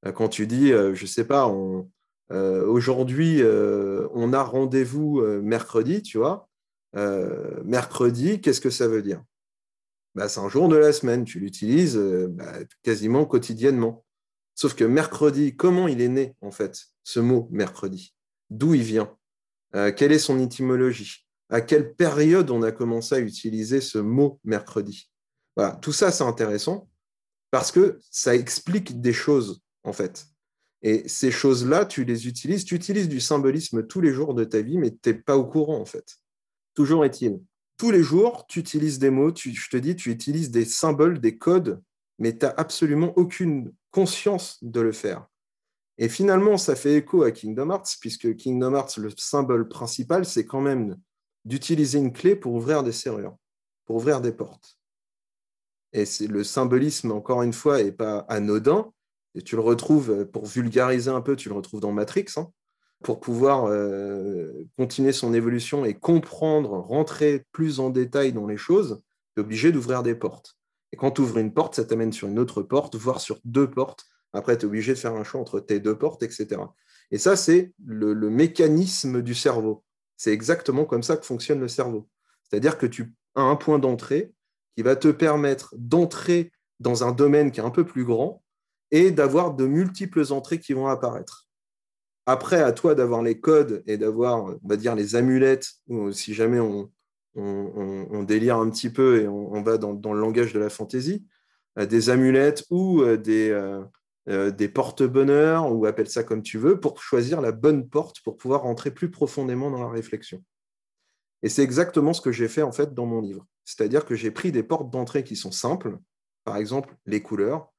Euh, quand tu dis, euh, je ne sais pas, euh, aujourd'hui, on a rendez-vous mercredi, tu vois, mercredi, qu'est-ce que ça veut dire? Bah, C'est un jour de la semaine, tu l'utilises bah, quasiment quotidiennement. Sauf que mercredi, comment il est né, en fait, ce mot mercredi? D'où il vient? Quelle est son étymologie? À quelle période on a commencé à utiliser ce mot mercredi? Voilà, tout ça, c'est intéressant parce que ça explique des choses, en fait. Et ces choses-là, tu les utilises, tu utilises du symbolisme tous les jours de ta vie, mais tu n'es pas au courant, en fait. Toujours est-il. Tous les jours, tu utilises des mots, je te dis, tu utilises des symboles, des codes, mais tu n'as absolument aucune conscience de le faire. Et finalement, ça fait écho à Kingdom Hearts, puisque Kingdom Hearts, le symbole principal, c'est quand même d'utiliser une clé pour ouvrir des serrures, pour ouvrir des portes. Et le symbolisme, encore une fois, n'est pas anodin. Et tu le retrouves, pour vulgariser un peu, tu le retrouves dans Matrix. Hein, pour pouvoir euh, continuer son évolution et comprendre, rentrer plus en détail dans les choses, tu es obligé d'ouvrir des portes. Et quand tu ouvres une porte, ça t'amène sur une autre porte, voire sur deux portes. Après, tu es obligé de faire un choix entre tes deux portes, etc. Et ça, c'est le mécanisme du cerveau. C'est exactement comme ça que fonctionne le cerveau. C'est-à-dire que tu as un point d'entrée qui va te permettre d'entrer dans un domaine qui est un peu plus grand et d'avoir de multiples entrées qui vont apparaître. Après, à toi d'avoir les codes et d'avoir, on va dire, les amulettes, ou si jamais on, délire un petit peu et on, va dans, le langage de la fantaisie, euh, des amulettes ou euh, des, euh, des porte-bonheur, ou appelle ça comme tu veux, pour choisir la bonne porte pour pouvoir rentrer plus profondément dans la réflexion. Et c'est exactement ce que j'ai fait en fait dans mon livre. C'est-à-dire que j'ai pris des portes d'entrée qui sont simples, par exemple les couleurs,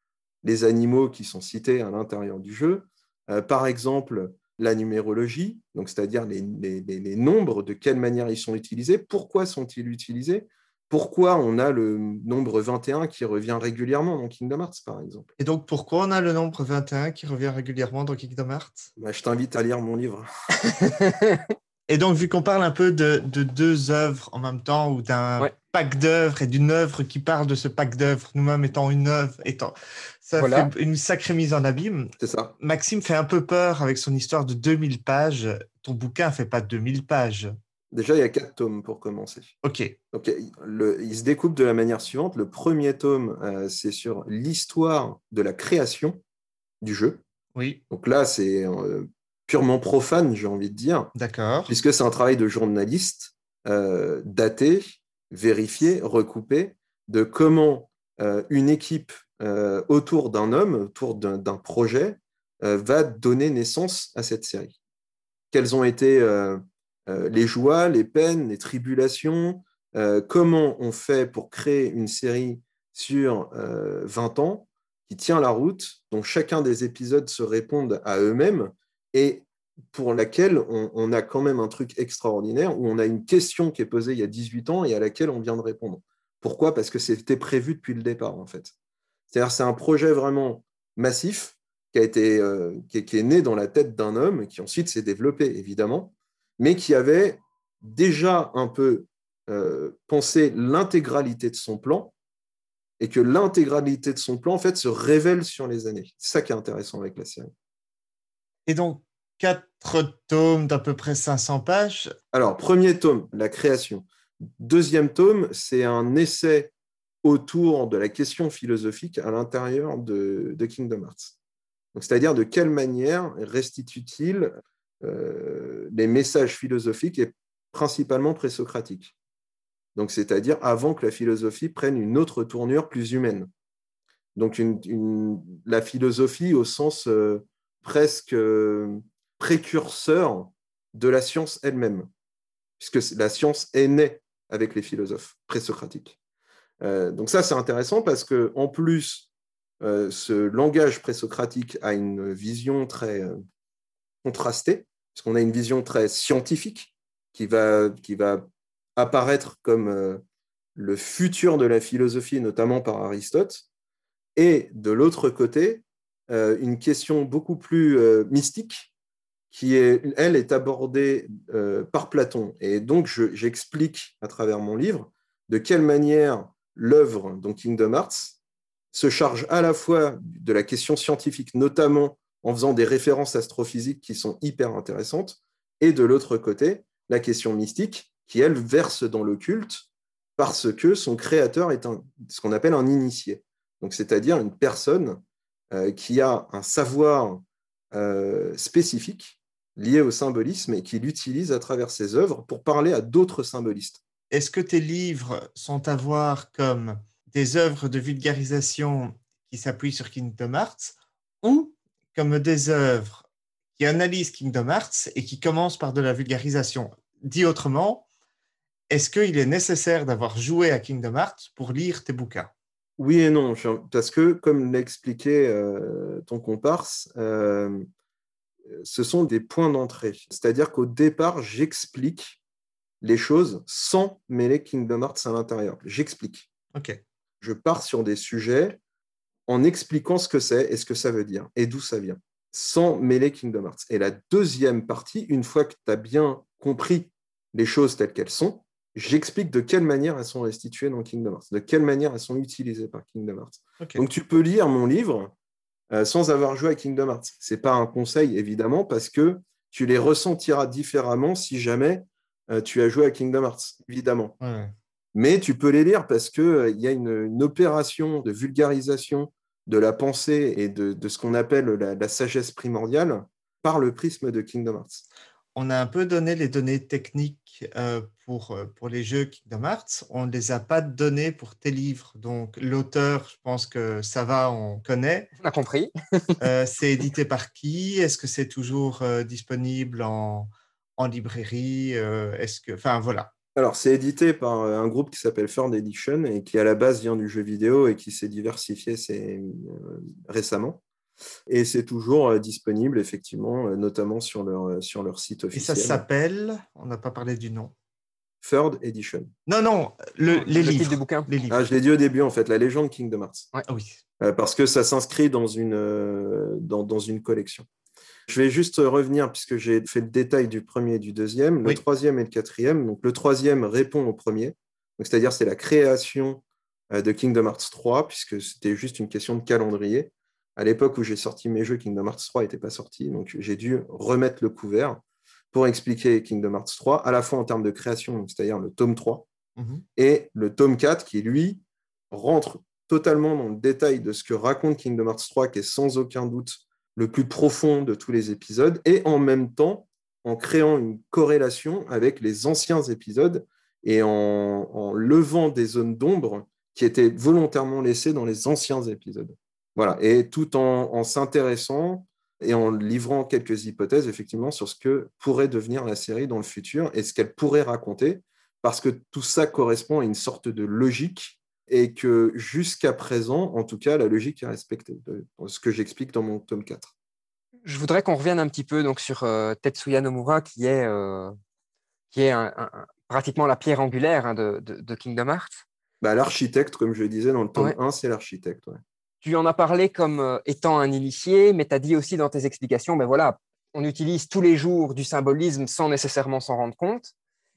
les animaux qui sont cités à l'intérieur du jeu, euh, par exemple la numérologie, donc c'est-à-dire les, les, les, nombres, de quelle manière ils sont utilisés, pourquoi sont-ils utilisés, pourquoi on a le nombre 21 qui revient régulièrement dans Kingdom Hearts, par exemple. Et donc, pourquoi on a le nombre 21 qui revient régulièrement dans Kingdom Hearts? Bah, Je t'invite à lire mon livre. et donc, vu qu'on parle un peu de, de, deux œuvres en même temps, ou d'un ouais. pack d'œuvres, et d'une œuvre qui parle de ce pack d'œuvres, nous-mêmes étant une œuvre, étant... ça voilà. fait une sacrée mise en abîme. C'est ça. Maxime fait un peu peur avec son histoire de 2000 pages. Ton bouquin ne fait pas 2000 pages. Déjà, il y a quatre tomes pour commencer. Ok. Donc, le, il se découpe de la manière suivante. Le premier tome, euh, c'est sur l'histoire de la création du jeu. Oui. Donc là, c'est euh, purement profane, j'ai envie de dire. D'accord. Puisque c'est un travail de journaliste euh, daté, vérifié, recoupé, de comment une équipe autour d'un homme, autour d'un projet, va donner naissance à cette série. Quelles ont été les joies, les peines, les tribulations, euh, comment on fait pour créer une série sur euh, 20 ans qui tient la route, dont chacun des épisodes se répondent à eux-mêmes et pour laquelle on, a quand même un truc extraordinaire où on a une question qui est posée il y a 18 ans et à laquelle on vient de répondre. Pourquoi? Parce que c'était prévu depuis le départ, en fait. C'est-à-dire c'est un projet vraiment massif qui, a été, euh, qui, est, né dans la tête d'un homme qui ensuite s'est développé, évidemment, mais qui avait déjà un peu euh, pensé l'intégralité de son plan et que l'intégralité de son plan, en fait, se révèle sur les années. C'est ça qui est intéressant avec la série. Et donc, quatre tomes d'à peu près 500 pages. Alors, premier tome, la création. Deuxième tome, c'est un essai autour de la question philosophique à l'intérieur de, de, Kingdom Hearts. C'est-à-dire de quelle manière restitue-t-il les messages philosophiques et principalement présocratiques. Donc, c'est-à-dire avant que la philosophie prenne une autre tournure plus humaine. donc la philosophie au sens euh, presque euh, précurseur de la science elle-même, puisque la science est née avec les philosophes présocratiques. Euh, donc ça, c'est intéressant parce que en plus, ce langage présocratique a une vision très contrastée, puisqu'on a une vision très scientifique qui va, qui va apparaître comme le futur de la philosophie, notamment par Aristote, et de l'autre côté, euh, une question beaucoup plus euh, mystique, qui est, elle, est abordée euh, par Platon. Et donc, j'explique à travers mon livre de quelle manière l'œuvre, donc Kingdom Hearts, se charge à la fois de la question scientifique, notamment en faisant des références astrophysiques qui sont hyper intéressantes, et de l'autre côté, la question mystique, qui, elle, verse dans l'occulte parce que son créateur est ce qu'on appelle un initié. Donc, c'est-à-dire une personne euh, qui a un savoir euh, spécifique lié au symbolisme et qui l'utilise à travers ses œuvres pour parler à d'autres symbolistes. Est-ce que tes livres sont à voir comme des œuvres de vulgarisation qui s'appuient sur Kingdom Hearts ou comme des œuvres qui analysent Kingdom Hearts et qui commencent par de la vulgarisation Dit autrement, est-ce qu'il est nécessaire d'avoir joué à Kingdom Hearts pour lire tes bouquins? Oui et non, parce que comme l'expliquait euh, ton comparse, euh, ce sont des points d'entrée. C'est-à-dire qu'au départ, j'explique les choses sans mêler Kingdom Hearts à l'intérieur. J'explique. Ok. Je pars sur des sujets en expliquant ce que c'est et ce que ça veut dire et d'où ça vient, sans mêler Kingdom Hearts. Et la deuxième partie, une fois que tu as bien compris les choses telles qu'elles sont, j'explique de quelle manière elles sont restituées dans Kingdom Hearts, de quelle manière elles sont utilisées par Kingdom Hearts. Donc tu peux lire mon livre euh, sans avoir joué à Kingdom Hearts. Ce n'est pas un conseil, évidemment, parce que tu les ressentiras différemment si jamais euh, tu as joué à Kingdom Hearts, évidemment. Mais tu peux les lire parce qu'il euh, y a une, opération de vulgarisation de la pensée et de, ce qu'on appelle la sagesse primordiale par le prisme de Kingdom Hearts on a un peu donné les données techniques euh, pour, euh, pour les jeux Kingdom Hearts. On ne les a pas données pour tes livres. Donc, l'auteur, je pense que ça va, on connaît. On a compris. Euh, c'est édité par qui? Est-ce que c'est toujours disponible en, librairie? Est-ce que, enfin, voilà. Alors, c'est édité par un groupe qui s'appelle Third Edition et qui, à la base, vient du jeu vidéo et qui s'est diversifié récemment. Et c'est toujours euh, disponible, effectivement, euh, notamment sur leur, euh, sur leur site officiel. Et ça s'appelle, on n'a pas parlé du nom. Third Edition. Non, non, les, livres. bouquins. les livres. Ah, je l'ai dit au début, en fait, la légende Kingdom Hearts. Ouais. oui. parce que ça s'inscrit dans une, dans, dans, une collection. Je vais juste revenir, puisque j'ai fait le détail du premier et du deuxième, le troisième et le quatrième. Donc, le troisième répond au premier, c'est-à-dire c'est la création de Kingdom Hearts 3, puisque c'était juste une question de calendrier. À l'époque où j'ai sorti mes jeux, Kingdom Hearts 3 n'était pas sorti, donc j'ai dû remettre le couvert pour expliquer Kingdom Hearts 3, à la fois en termes de création, c'est-à-dire le tome 3, mhm. et le tome 4 qui, lui, rentre totalement dans le détail de ce que raconte Kingdom Hearts 3, qui est sans aucun doute le plus profond de tous les épisodes, et en même temps en créant une corrélation avec les anciens épisodes et en, en levant des zones d'ombre qui étaient volontairement laissées dans les anciens épisodes. Voilà, et tout en, s'intéressant et en livrant quelques hypothèses, effectivement, sur ce que pourrait devenir la série dans le futur et ce qu'elle pourrait raconter, parce que tout ça correspond à une sorte de logique et que jusqu'à présent, en tout cas, la logique est respectée, ce que j'explique dans mon tome 4. Je voudrais qu'on revienne un petit peu donc, sur euh, Tetsuya Nomura, qui est, euh, qui est pratiquement la pierre angulaire hein, de, Kingdom Hearts. Bah, l'architecte, comme je le disais dans le tome 1, c'est l'architecte. Ouais tu en as parlé comme euh, étant un initié, mais tu as dit aussi dans tes explications, ben voilà, on utilise tous les jours du symbolisme sans nécessairement s'en rendre compte.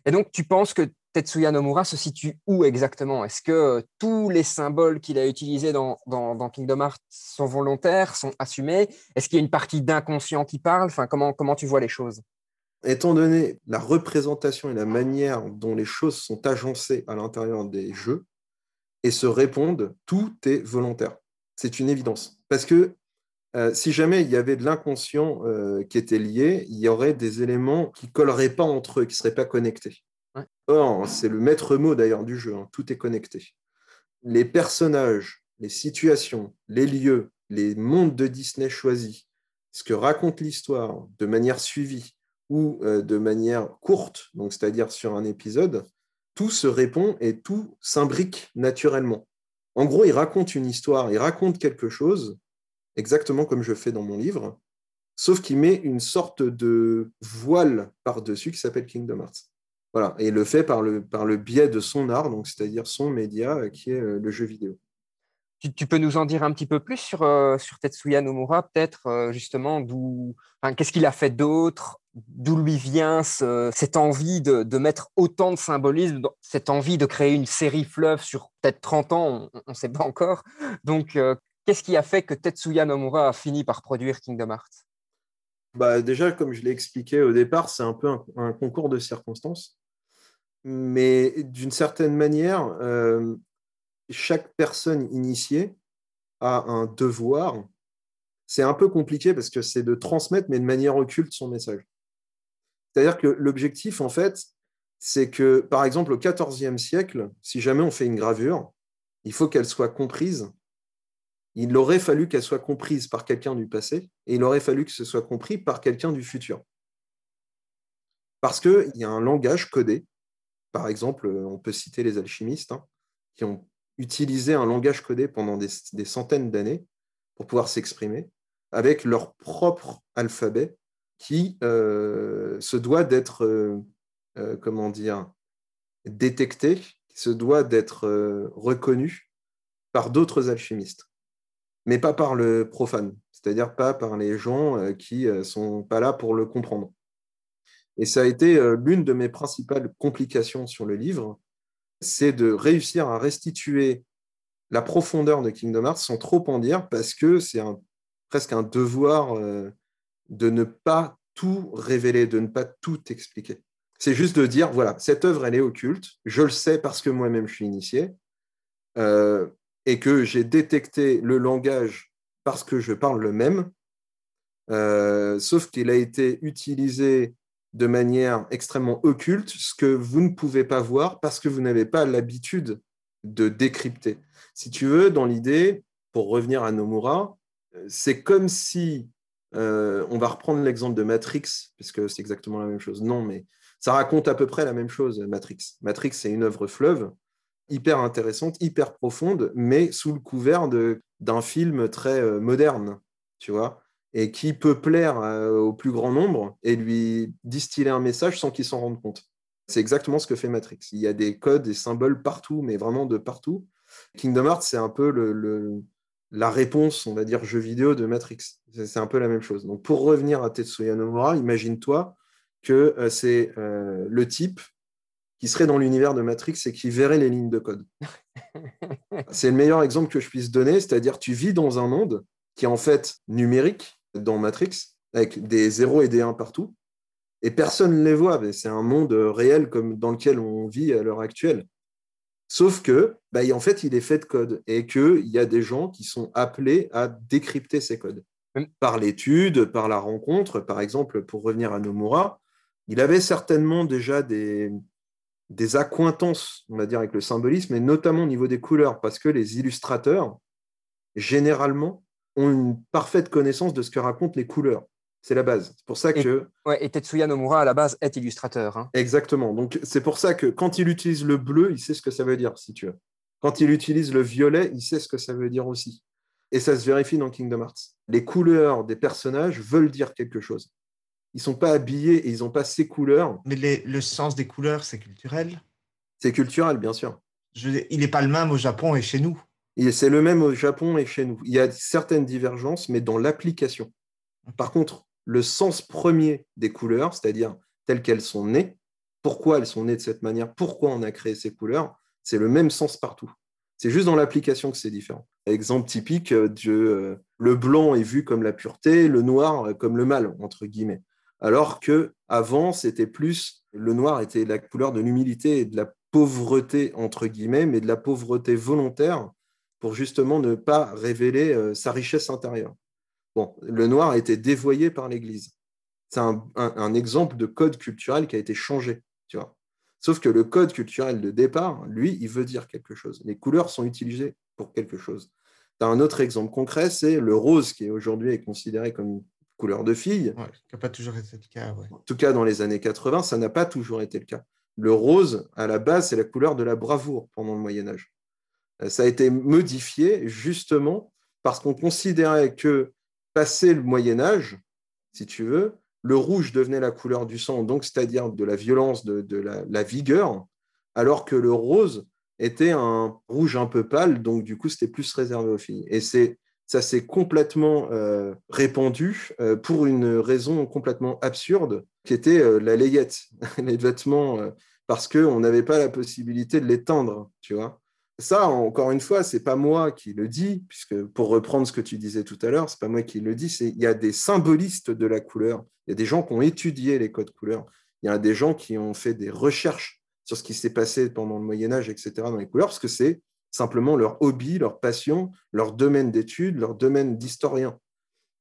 Et donc, tu penses que Tetsuya Nomura se situe où exactement? Est-ce que euh, tous les symboles qu'il a utilisés dans, Kingdom Hearts sont volontaires, sont assumés? Est-ce qu'il y a une partie d'inconscient qui parle? Enfin, comment, comment tu vois les choses? Étant donné la représentation et la manière dont les choses sont agencées à l'intérieur des jeux et se répondent, tout est volontaire. C'est une évidence. Parce que euh, si jamais il y avait de l'inconscient euh, qui était lié, il y aurait des éléments qui colleraient pas entre eux, qui seraient pas connectés. Or, c'est le maître mot d'ailleurs du jeu, hein, tout est connecté. Les personnages, les situations, les lieux, les mondes de Disney choisis, ce que raconte l'histoire de manière suivie ou euh, de manière courte, donc c'est-à-dire sur un épisode, tout se répond et tout s'imbrique naturellement. En gros, il raconte une histoire, il raconte quelque chose, exactement comme je fais dans mon livre, sauf qu'il met une sorte de voile par-dessus qui s'appelle Kingdom Hearts. Voilà, et il le fait par le, par le biais de son art, donc c'est-à-dire son média euh, qui est euh, le jeu vidéo. Tu, peux nous en dire un petit peu plus sur, euh, sur Tetsuya Nomura, peut-être justement d'où, qu'est-ce qu'il a fait d'autre, d'où lui vient cette envie de, de, mettre autant de symbolisme, cette envie de créer une série fleuve sur peut-être 30 ans, on ne sait pas encore. Donc, qu'est-ce qui a fait que Tetsuya Nomura a fini par produire Kingdom Hearts? Bah, Déjà, comme je l'ai expliqué au départ, c'est un peu un concours de circonstances mais d'une certaine manière, euh, chaque personne initiée a un devoir. C'est un peu compliqué parce que c'est de transmettre, mais de manière occulte, son message. C'est-à-dire que l'objectif, en fait, c'est que, par exemple, au XIVe siècle, si jamais on fait une gravure, il faut qu'elle soit comprise. Il aurait fallu qu'elle soit comprise par quelqu'un du passé et il aurait fallu que ce soit compris par quelqu'un du futur. Parce qu'il y a un langage codé par exemple, euh, on peut citer les alchimistes hein, qui ont utilisé un langage codé pendant des, centaines d'années pour pouvoir s'exprimer avec leur propre alphabet qui euh, se doit d'être, euh, comment détecté, qui se doit d'être reconnu par d'autres alchimistes, mais pas par le profane, c'est-à-dire pas par les gens qui ne sont pas là pour le comprendre. Et ça a été euh, l'une de mes principales complications sur le livre, c'est de réussir à restituer la profondeur de Kingdom Hearts sans trop en dire, parce que c'est presque un devoir euh, de ne pas tout révéler, de ne pas tout expliquer. C'est juste de dire, voilà, cette œuvre, elle est occulte, je le sais parce que moi-même je suis initié, euh, et que j'ai détecté le langage parce que je parle le même, sauf qu'il a été utilisé de manière extrêmement occulte ce que vous ne pouvez pas voir parce que vous n'avez pas l'habitude de décrypter. Si tu veux, dans l'idée, pour revenir à Nomura, c'est comme si, euh, on va reprendre l'exemple de Matrix, puisque c'est exactement la même chose. Non, mais ça raconte à peu près la même chose, Matrix. Matrix, c'est une œuvre fleuve, hyper intéressante, hyper profonde, mais sous le couvert d'un film très euh, moderne, tu vois et qui peut plaire euh, au plus grand nombre et lui distiller un message sans qu'il s'en rende compte. C'est exactement ce que fait Matrix. Il y a des codes, des symboles partout, mais vraiment de partout. Kingdom Hearts, c'est un peu le, la réponse, on va dire, jeu vidéo de Matrix. C'est un peu la même chose. Donc, pour revenir à Tetsuya Nomura, imagine-toi que euh, c'est euh, le type qui serait dans l'univers de Matrix et qui verrait les lignes de code. c'est le meilleur exemple que je puisse donner, c'est-à-dire tu vis dans un monde qui est en fait numérique, dans Matrix, avec des 0 et des 1 partout, et personne ne les voit. C'est un monde réel comme dans lequel on vit à l'heure actuelle. Sauf que, bah, en fait, il est fait de code et qu'il y a des gens qui sont appelés à décrypter ces codes. Par l'étude, par la rencontre, par exemple, pour revenir à Nomura, il avait certainement déjà des, des accointances, on va dire, avec le symbolisme, et notamment au niveau des couleurs, parce que les illustrateurs, généralement, ont une parfaite connaissance de ce que racontent les couleurs. C'est la base. C'est pour ça que. Et, et Tetsuya Nomura, à la base, est illustrateur. Hein. Exactement. Donc, c'est pour ça que quand il utilise le bleu, il sait ce que ça veut dire, si tu veux. Quand il utilise le violet, il sait ce que ça veut dire aussi. Et ça se vérifie dans Kingdom Hearts. Les couleurs des personnages veulent dire quelque chose. Ils ne sont pas habillés et ils n'ont pas ces couleurs. Mais le sens des couleurs, c'est culturel? C'est culturel, bien sûr. il n'est pas le même au Japon et chez nous. C'est le même au Japon et chez nous. Il y a certaines divergences, mais dans l'application. Par contre, le sens premier des couleurs, c'est-à-dire telles qu'elles sont nées, pourquoi elles sont nées de cette manière, pourquoi on a créé ces couleurs, c'est le même sens partout. C'est juste dans l'application que c'est différent. Exemple typique, euh, euh, le blanc est vu comme la pureté, le noir euh, comme le mal, entre guillemets. Alors que avant, c'était plus le noir était la couleur de l'humilité et de la pauvreté, entre guillemets, mais de la pauvreté volontaire pour justement ne pas révéler euh, sa richesse intérieure. Bon, le noir a été dévoyé par l'Église. C'est un, exemple de code culturel qui a été changé, tu vois. Sauf que le code culturel de départ, lui, il veut dire quelque chose. Les couleurs sont utilisées pour quelque chose. Tu as un autre exemple concret, c'est le rose qui aujourd'hui est considéré comme une couleur de fille. Ouais, qui n'a pas toujours été le cas. Ouais. En tout cas, dans les années 80, ça n'a pas toujours été le cas. Le rose, à la base, c'est la couleur de la bravoure pendant le Moyen Âge. Euh, Ça a été modifié justement parce qu'on considérait que, passé le Moyen Âge, si tu veux, le rouge devenait la couleur du sang, donc c'est-à-dire de la violence, de, la, vigueur, alors que le rose était un rouge un peu pâle, donc du coup c'était plus réservé aux filles. Et c'est ça s'est complètement euh, répandu euh, pour une raison complètement absurde, qui était la layette, les vêtements, parce qu'on n'avait pas la possibilité de les teindre, tu vois. Ça, encore une fois, c'est pas moi qui le dis, puisque pour reprendre ce que tu disais tout à l'heure, c'est pas moi qui le dis, c'est il y a des symbolistes de la couleur, il y a des gens qui ont étudié les codes couleurs, il y a des gens qui ont fait des recherches sur ce qui s'est passé pendant le Moyen Âge, etc., dans les couleurs, parce que c'est simplement leur hobby, leur passion, leur domaine d'études, leur domaine d'historien.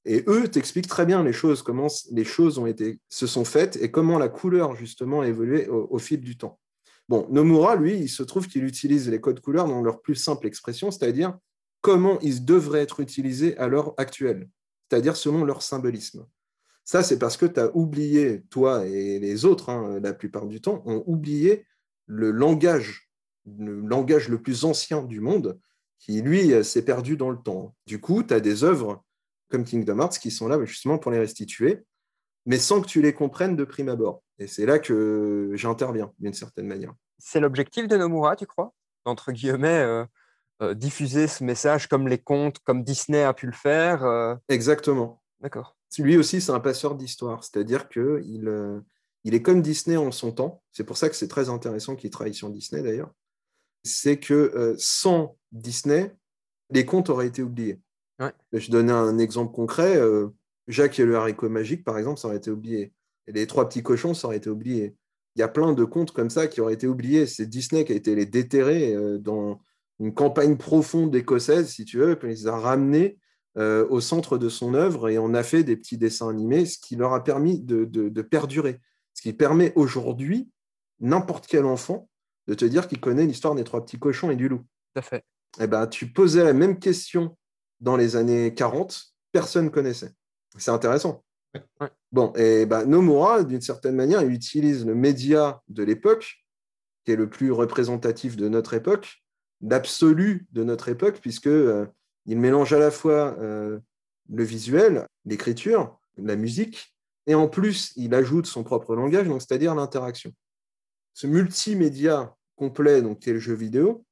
Et eux t'expliquent très bien les choses, comment les choses se sont faites et comment la couleur, justement, a évolué au fil du temps. Bon, Nomura, lui, il se trouve qu'il utilise les codes couleurs dans leur plus simple expression, c'est-à-dire comment ils devraient être utilisés à l'heure actuelle, c'est-à-dire selon leur symbolisme. Ça, c'est parce que tu as oublié, toi et les autres, hein, la plupart du temps, ont oublié le langage, le langage le plus ancien du monde, qui, lui, s'est perdu dans le temps. Du coup, tu as des œuvres comme Kingdom Hearts qui sont là justement pour les restituer, mais sans que tu les comprennes de prime abord. Et c'est là que j'interviens, d'une certaine manière. C'est l'objectif de Nomura, tu crois? Entre guillemets, euh, euh, diffuser ce message comme les contes, comme Disney a pu le faire euh, Exactement. D'accord. Lui aussi, c'est un passeur d'histoire, c'est-à-dire qu'il il est comme Disney en son temps. C'est pour ça que c'est très intéressant qu'il travaille sur Disney d'ailleurs. C'est que sans Disney, les contes auraient été oubliés. Ouais. Je donne un exemple concret. euh, Jacques et le haricot magique, par exemple, ça aurait été oublié. Et les trois petits cochons, ça aurait été oublié. Il y a plein de contes comme ça qui auraient été oubliés. C'est Disney qui a été les déterrer euh, dans une campagne profonde écossaise, si tu veux, puis il les a ramenés euh, au centre de son œuvre et on a fait des petits dessins animés, ce qui leur a permis de, de- de perdurer. Ce qui permet aujourd'hui, n'importe quel enfant, de te dire qu'il connaît l'histoire des trois petits cochons et du loup. Tout à fait. Eh ben, tu posais la même question dans les années 40, personne ne connaissait. C'est intéressant. Ouais. Bon, et ben, Nomura, d'une certaine manière, il utilise le média de l'époque, qui est le plus représentatif de notre époque, l'absolu de notre époque, puisque euh, il mélange à la fois euh, le visuel, l'écriture, la musique, et en plus, il ajoute son propre langage, donc c'est-à-dire l'interaction. Ce multimédia complet, donc qui est le jeu vidéo,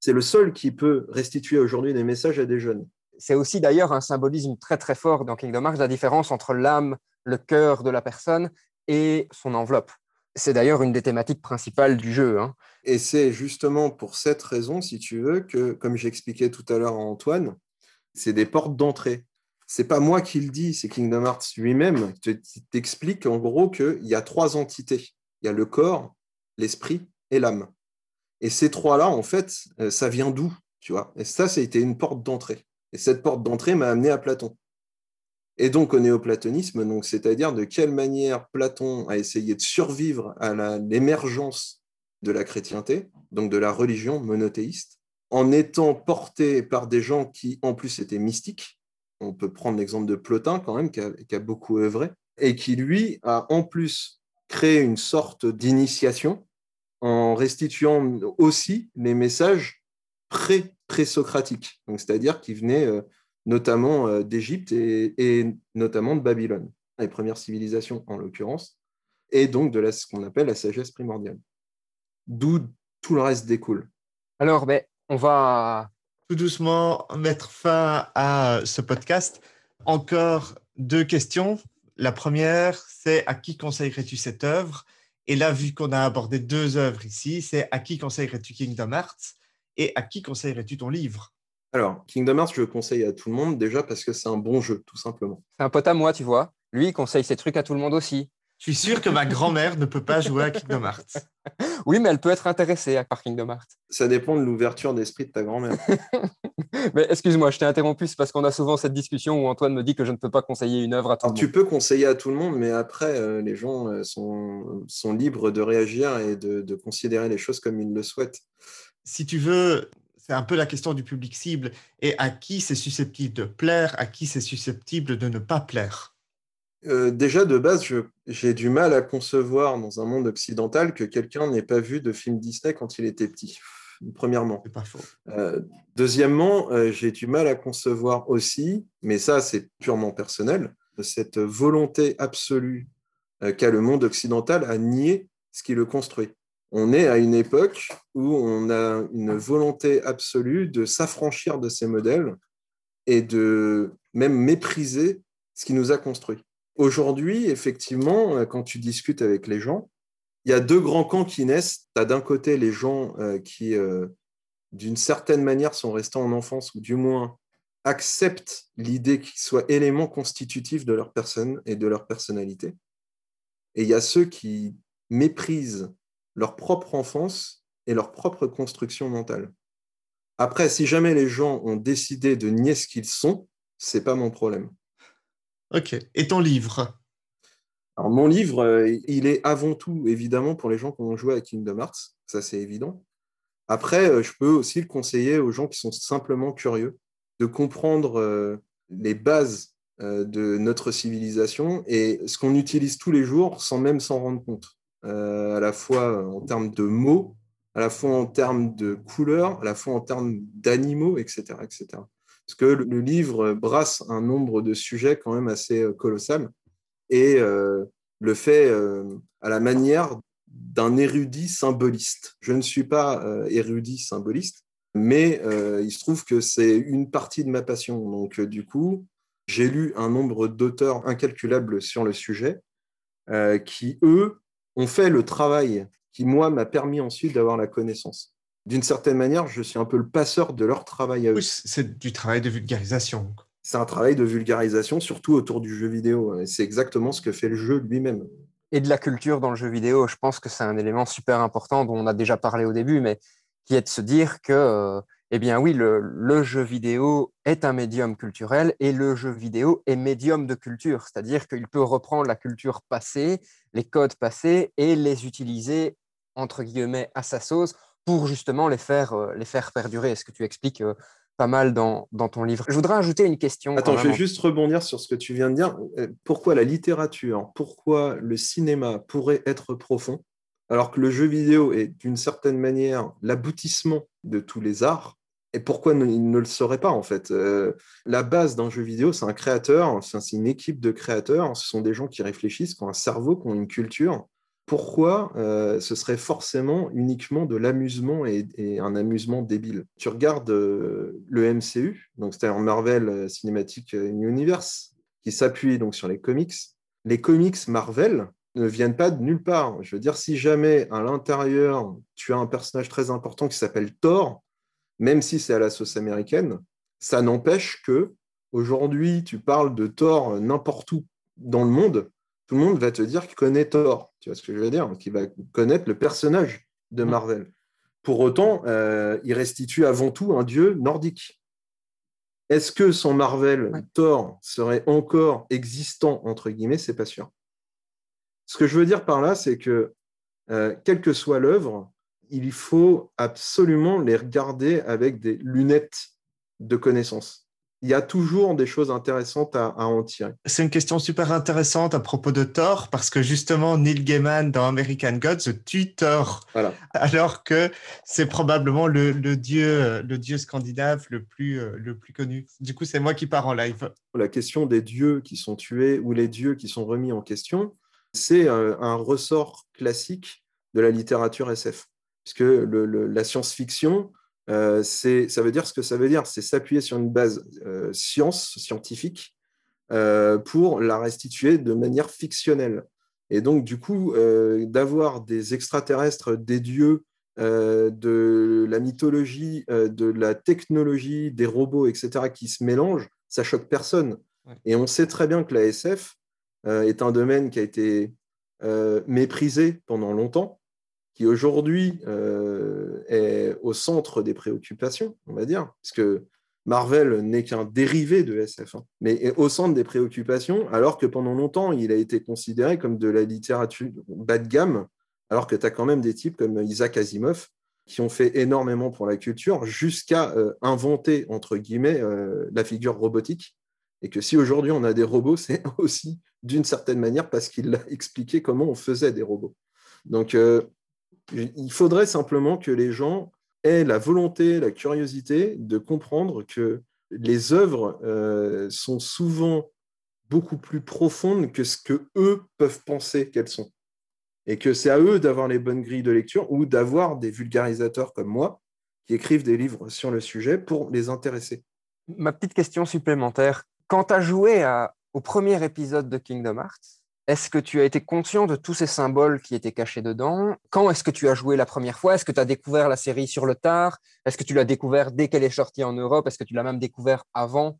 c'est le seul qui peut restituer aujourd'hui des messages à des jeunes. C'est aussi d'ailleurs un symbolisme très très fort dans Kingdom Hearts, la différence entre l'âme, le cœur de la personne et son enveloppe. C'est d'ailleurs une des thématiques principales du jeu. hein. Et c'est justement pour cette raison, si tu veux, que, comme j'expliquais tout à l'heure à Antoine, c'est des portes d'entrée. C'est pas moi qui le dis, c'est Kingdom Hearts lui-même qui te- qui t'explique en gros qu'il y a trois entités. Il y a le corps, l'esprit et l'âme. Et ces trois-là, en fait, euh, ça vient d'où, tu vois? Et ça, été une porte d'entrée. Et cette porte d'entrée m'a amené à Platon. Et donc au néoplatonisme, donc c'est-à-dire de quelle manière Platon a essayé de survivre à l'émergence de la chrétienté, donc de la religion monothéiste, en étant porté par des gens qui en plus étaient mystiques. On peut prendre l'exemple de Plotin quand même, qui a beaucoup œuvré, et qui lui a en plus créé une sorte d'initiation en restituant aussi les messages pré- pré-socratiques, donc c'est-à-dire qui venaient euh, notamment euh, d'Égypte et, et notamment de Babylone, les premières civilisations en l'occurrence, et donc de la, ce qu'on appelle la sagesse primordiale. D'où tout le reste découle. Alors, ben, on va. tout doucement mettre fin à ce podcast. Encore deux questions. La première, c'est à qui conseillerais-tu cette œuvre? Et là, vu qu'on a abordé deux œuvres ici, c'est à qui conseillerais-tu Kingdom Hearts? Et à qui conseillerais-tu ton livre? Alors, Kingdom Hearts, je le conseille à tout le monde, déjà parce que c'est un bon jeu, tout simplement. C'est un pote à moi, tu vois. Lui, il conseille ses trucs à tout le monde aussi. Je suis sûr que ma grand-mère ne peut pas jouer à Kingdom Hearts. Oui, mais elle peut être intéressée par Kingdom Hearts. Ça dépend de l'ouverture d'esprit de ta grand-mère. Mais excuse-moi, je t'ai interrompu, c'est parce qu'on a souvent cette discussion où Antoine me dit que je ne peux pas conseiller une œuvre à tout Alors, le tu monde. peux conseiller à tout le monde, mais après, euh, les gens euh, sont, sont libres de réagir et de, de considérer les choses comme ils le souhaitent. Si tu veux c'est un peu la question du public cible et à qui c'est susceptible de plaire, à qui c'est susceptible de ne pas plaire? Euh, déjà, de base, j'ai du mal à concevoir dans un monde occidental que quelqu'un n'ait pas vu de film Disney quand il était petit. Premièrement. C'est pas faux. Euh, deuxièmement, euh, j'ai du mal à concevoir aussi, mais ça, c'est purement personnel, cette volonté absolue qu'a le monde occidental à nier ce qui le construit. On est à une époque où on a une volonté absolue de s'affranchir de ces modèles et de même mépriser ce qui nous a construit. Aujourd'hui, effectivement, euh, quand tu discutes avec les gens, il y a deux grands camps qui naissent. Tu as d'un côté les gens euh, qui, euh, d'une certaine manière, sont restés en enfance, ou du moins acceptent l'idée qu'ils soient éléments constitutifs de leur personne et de leur personnalité. Et il y a ceux qui méprisent leur propre enfance et leur propre construction mentale. Après, si jamais les gens ont décidé de nier ce qu'ils sont, c'est pas mon problème. Ok. Et ton livre? Alors, mon livre, euh, il est avant tout, évidemment, pour les gens qui ont joué à Kingdom Hearts. Ça, c'est évident. Après, euh, je peux aussi le conseiller aux gens qui sont simplement curieux de comprendre euh, les bases de notre civilisation et ce qu'on utilise tous les jours sans même s'en rendre compte, à la fois en termes de mots, à la fois en termes de couleurs, à la fois en termes d'animaux, etc., etc parce que le livre brasse un nombre de sujets quand même assez euh, colossal et euh, le fait euh, à la manière d'un érudit symboliste. Je ne suis pas érudit symboliste, mais il se trouve que c'est une partie de ma passion. Donc du coup, j'ai lu un nombre d'auteurs incalculables sur le sujet qui, eux, ont fait le travail qui, moi, m'a permis ensuite d'avoir la connaissance d'une certaine manière, je suis un peu le passeur de leur travail à eux. Oui, c'est du travail de vulgarisation. C'est un travail de vulgarisation, surtout autour du jeu vidéo. Et c'est exactement ce que fait le jeu lui-même. Et de la culture dans le jeu vidéo, je pense que c'est un élément super important dont on a déjà parlé au début, mais qui est de se dire que, euh, eh bien oui, le, le, jeu vidéo est un médium culturel et le jeu vidéo est médium de culture, c'est-à-dire qu'il peut reprendre la culture passée, les codes passés et les utiliser entre guillemets à sa sauce pour justement les faire, euh, les faire perdurer. Est-ce que tu expliques euh, pas mal dans, dans, ton livre? Je voudrais ajouter une question. Attends, je vais juste rebondir sur ce que tu viens de dire. Euh, pourquoi la littérature, pourquoi le cinéma pourrait être profond, alors que le jeu vidéo est d'une certaine manière l'aboutissement de tous les arts? Et pourquoi il ne le serait pas en fait? La base d'un jeu vidéo, c'est un créateur, c'est une équipe de créateurs, ce sont des gens qui réfléchissent, qui ont un cerveau, qui ont une culture, pourquoi euh, ce serait forcément uniquement de l'amusement et, un amusement débile Tu regardes euh, le MCU, donc c'est-à-dire Marvel euh, Cinematic Universe, qui s'appuie donc sur les comics. Les comics Marvel ne viennent pas de nulle part. Je veux dire, si jamais à l'intérieur tu as un personnage très important qui s'appelle Thor, même si c'est à la sauce américaine, ça n'empêche que aujourd'hui tu parles de Thor n'importe où dans le monde, tout le monde va te dire qu'il connaît Thor. Tu vois ce que je veux dire? Qu'il va connaître le personnage de mm. Marvel. Pour autant, euh, il restitue avant tout un dieu nordique. Est-ce que son Marvel, Thor, serait encore existant, entre guillemets? C'est pas sûr. Ce que je veux dire par là, c'est que, euh, quelle que soit l'œuvre, il faut absolument les regarder avec des lunettes de connaissance il y a toujours des choses intéressantes à, en tirer. C'est une question super intéressante à propos de Thor, parce que justement, Neil Gaiman dans American Gods tue Thor, alors que c'est probablement le, dieu, le dieu scandinave le plus, euh, le plus connu. Du coup, c'est moi qui pars en live. La question des dieux qui sont tués ou les dieux qui sont remis en question, c'est euh, un ressort classique de la littérature SF, puisque la science-fiction euh, ça veut dire ce que ça veut dire, c'est s'appuyer sur une base euh, science, scientifique, euh, pour la restituer de manière fictionnelle. Et donc, du coup, d'avoir des extraterrestres, des dieux, de la mythologie, de la technologie, des robots, etc., qui se mélangent, ça choque personne. Et on sait très bien que la SF est un domaine qui a été méprisé pendant longtemps qui aujourd'hui euh, est au centre des préoccupations, on va dire, parce que Marvel n'est qu'un dérivé de SF, hein, mais est au centre des préoccupations, alors que pendant longtemps, il a été considéré comme de la littérature bas de gamme, alors que tu as quand même des types comme Isaac Asimov, qui ont fait énormément pour la culture, jusqu'à euh, inventer, entre guillemets, euh, la figure robotique. Et que si aujourd'hui on a des robots, c'est aussi d'une certaine manière parce qu'il a expliqué comment on faisait des robots. Donc, il faudrait simplement que les gens aient la volonté, la curiosité de comprendre que les œuvres sont souvent beaucoup plus profondes que ce que eux peuvent penser qu'elles sont et que c'est à eux d'avoir les bonnes grilles de lecture ou d'avoir des vulgarisateurs comme moi qui écrivent des livres sur le sujet pour les intéresser. Ma petite question supplémentaire, quand tu as joué au premier épisode de Kingdom Hearts, est-ce que tu as été conscient de tous ces symboles qui étaient cachés dedans? Quand est-ce que tu as joué la première fois? Est-ce que tu as découvert la série sur le tard? Est-ce que tu l'as découvert dès qu'elle est sortie en Europe? Est-ce que tu l'as même découvert avant,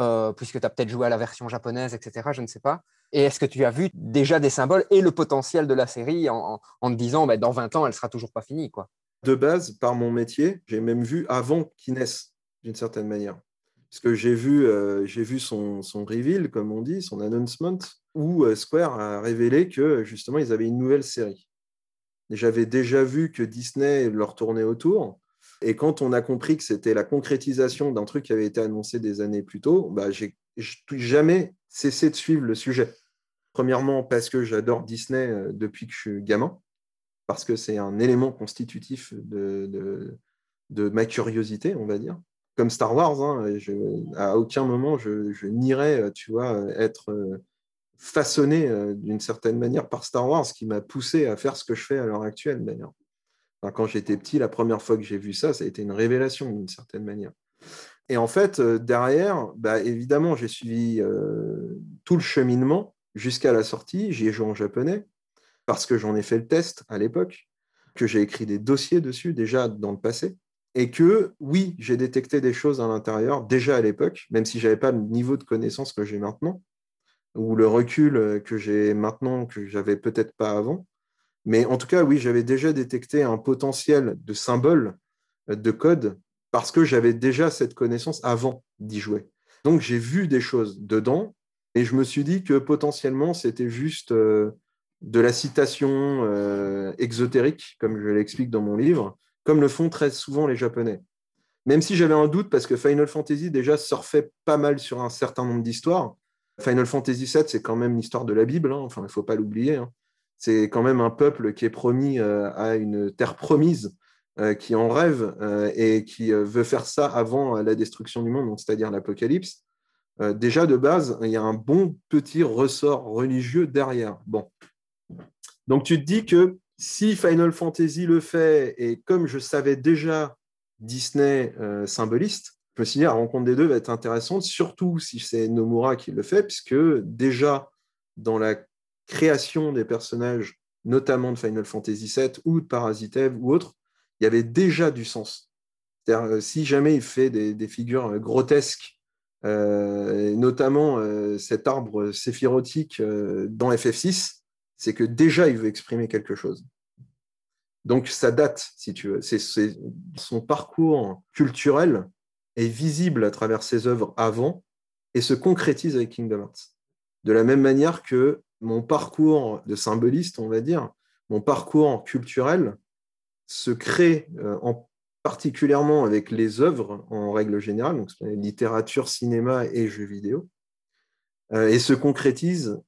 euh, puisque tu as peut-être joué à la version japonaise, etc. Je ne sais pas. Et est-ce que tu as vu déjà des symboles et le potentiel de la série en, te disant, bah, dans 20 ans, elle sera toujours pas finie quoi? De base, par mon métier, j'ai même vu avant qu'il naisse, d'une certaine manière. Parce que j'ai vu, euh, vu son, son, reveal, comme on dit, son announcement, où euh, Square a révélé que justement, ils avaient une nouvelle série. J'avais déjà vu que Disney leur tournait autour. Et quand on a compris que c'était la concrétisation d'un truc qui avait été annoncé des années plus tôt, bah, j'ai jamais cessé de suivre le sujet. Premièrement, parce que j'adore Disney euh, depuis que je suis gamin, parce que c'est un élément constitutif de, ma curiosité, on va dire. Comme Star Wars, hein, à aucun moment je, je euh, tu vois, être euh, façonné d'une certaine manière par Star Wars, qui m'a poussé à faire ce que je fais à l'heure actuelle, d'ailleurs. quand j'étais petit, la première fois que j'ai vu ça, ça a été une révélation d'une certaine manière. Et en fait, euh, derrière, bah, évidemment, j'ai suivi euh, tout le cheminement jusqu'à la sortie. J'y ai joué en japonais parce que j'en ai fait le test à l'époque, que j'ai écrit des dossiers dessus déjà dans le passé. Et que oui, j'ai détecté des choses à l'intérieur déjà à l'époque, même si je n'avais pas le niveau de connaissance que j'ai maintenant, ou le recul que j'ai maintenant que j'avais peut-être pas avant. Mais en tout cas, oui, j'avais déjà détecté un potentiel de symboles, de codes parce que j'avais déjà cette connaissance avant d'y jouer. Donc j'ai vu des choses dedans et je me suis dit que potentiellement c'était juste euh, de la citation euh, exotérique, comme je l'explique dans mon livre, comme le font très souvent les Japonais. Même si j'avais un doute parce que Final Fantasy déjà surfait pas mal sur un certain nombre d'histoires. Final Fantasy VII, c'est quand même l'histoire de la Bible, hein. enfin il ne faut pas l'oublier. Hein. C'est quand même un peuple qui est promis euh, à une terre promise euh, qui en rêve euh, et qui veut faire ça avant la destruction du monde, c'est-à-dire l'apocalypse, déjà de base, il y a un bon petit ressort religieux derrière. Donc tu te dis que si Final Fantasy le fait, et comme je savais déjà Disney symboliste, dit, la rencontre des deux va être intéressante, surtout si c'est Nomura qui le fait, puisque déjà dans la création des personnages, notamment de Final Fantasy VII ou de Parasitev ou autres, il y avait déjà du sens. Euh, si jamais il fait des, figures euh, grotesques, euh, notamment cet arbre séphirotique dans FF6, c'est que déjà il veut exprimer quelque chose. Donc ça date, si tu veux. C'est, son parcours culturel visible à travers ses œuvres avant et se concrétise avec Kingdom Hearts. De la même manière que mon parcours de symboliste, on va dire, mon parcours culturel se crée euh, en particulièrement avec les œuvres en règle générale, donc littérature, cinéma et jeux vidéo, euh, et se concrétise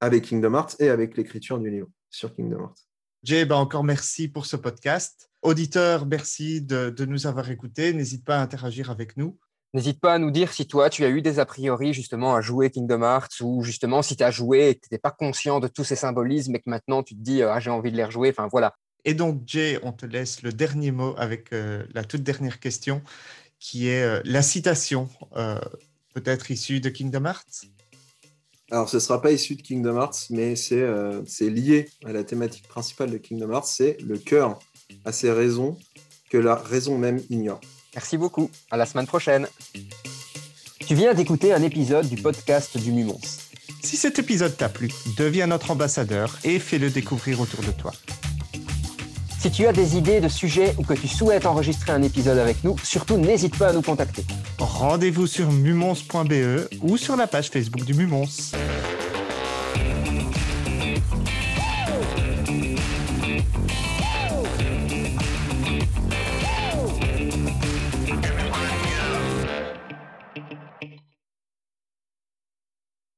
avec Kingdom Hearts et avec l'écriture du livre sur Kingdom Hearts. Jay, ben encore merci pour ce podcast. Auditeur, merci de, de nous avoir écoutés. N'hésite pas à interagir avec nous. N'hésite pas à nous dire si toi, tu as eu des a priori justement à jouer Kingdom Hearts ou justement si tu as joué et que tu n'étais pas conscient de tous ces symbolismes et que maintenant tu te dis ah, j'ai envie de les rejouer. Enfin voilà, et donc, Jay, on te laisse le dernier mot avec euh, la toute dernière question, qui est euh, la citation, euh, peut-être issue de Kingdom Hearts Alors, ce ne sera pas issu de Kingdom Hearts, mais c'est lié à la thématique principale de Kingdom Hearts, c'est le cœur a ses raisons que la raison même ignore. Merci beaucoup, à la semaine prochaine. Tu viens d'écouter un épisode du podcast du Mumons. Si cet épisode t'a plu, deviens notre ambassadeur et fais-le découvrir autour de toi. Si tu as des idées de sujets ou que tu souhaites enregistrer un épisode avec nous, surtout n'hésite pas à nous contacter. Rendez-vous sur mumons.be ou sur la page Facebook du Mumons.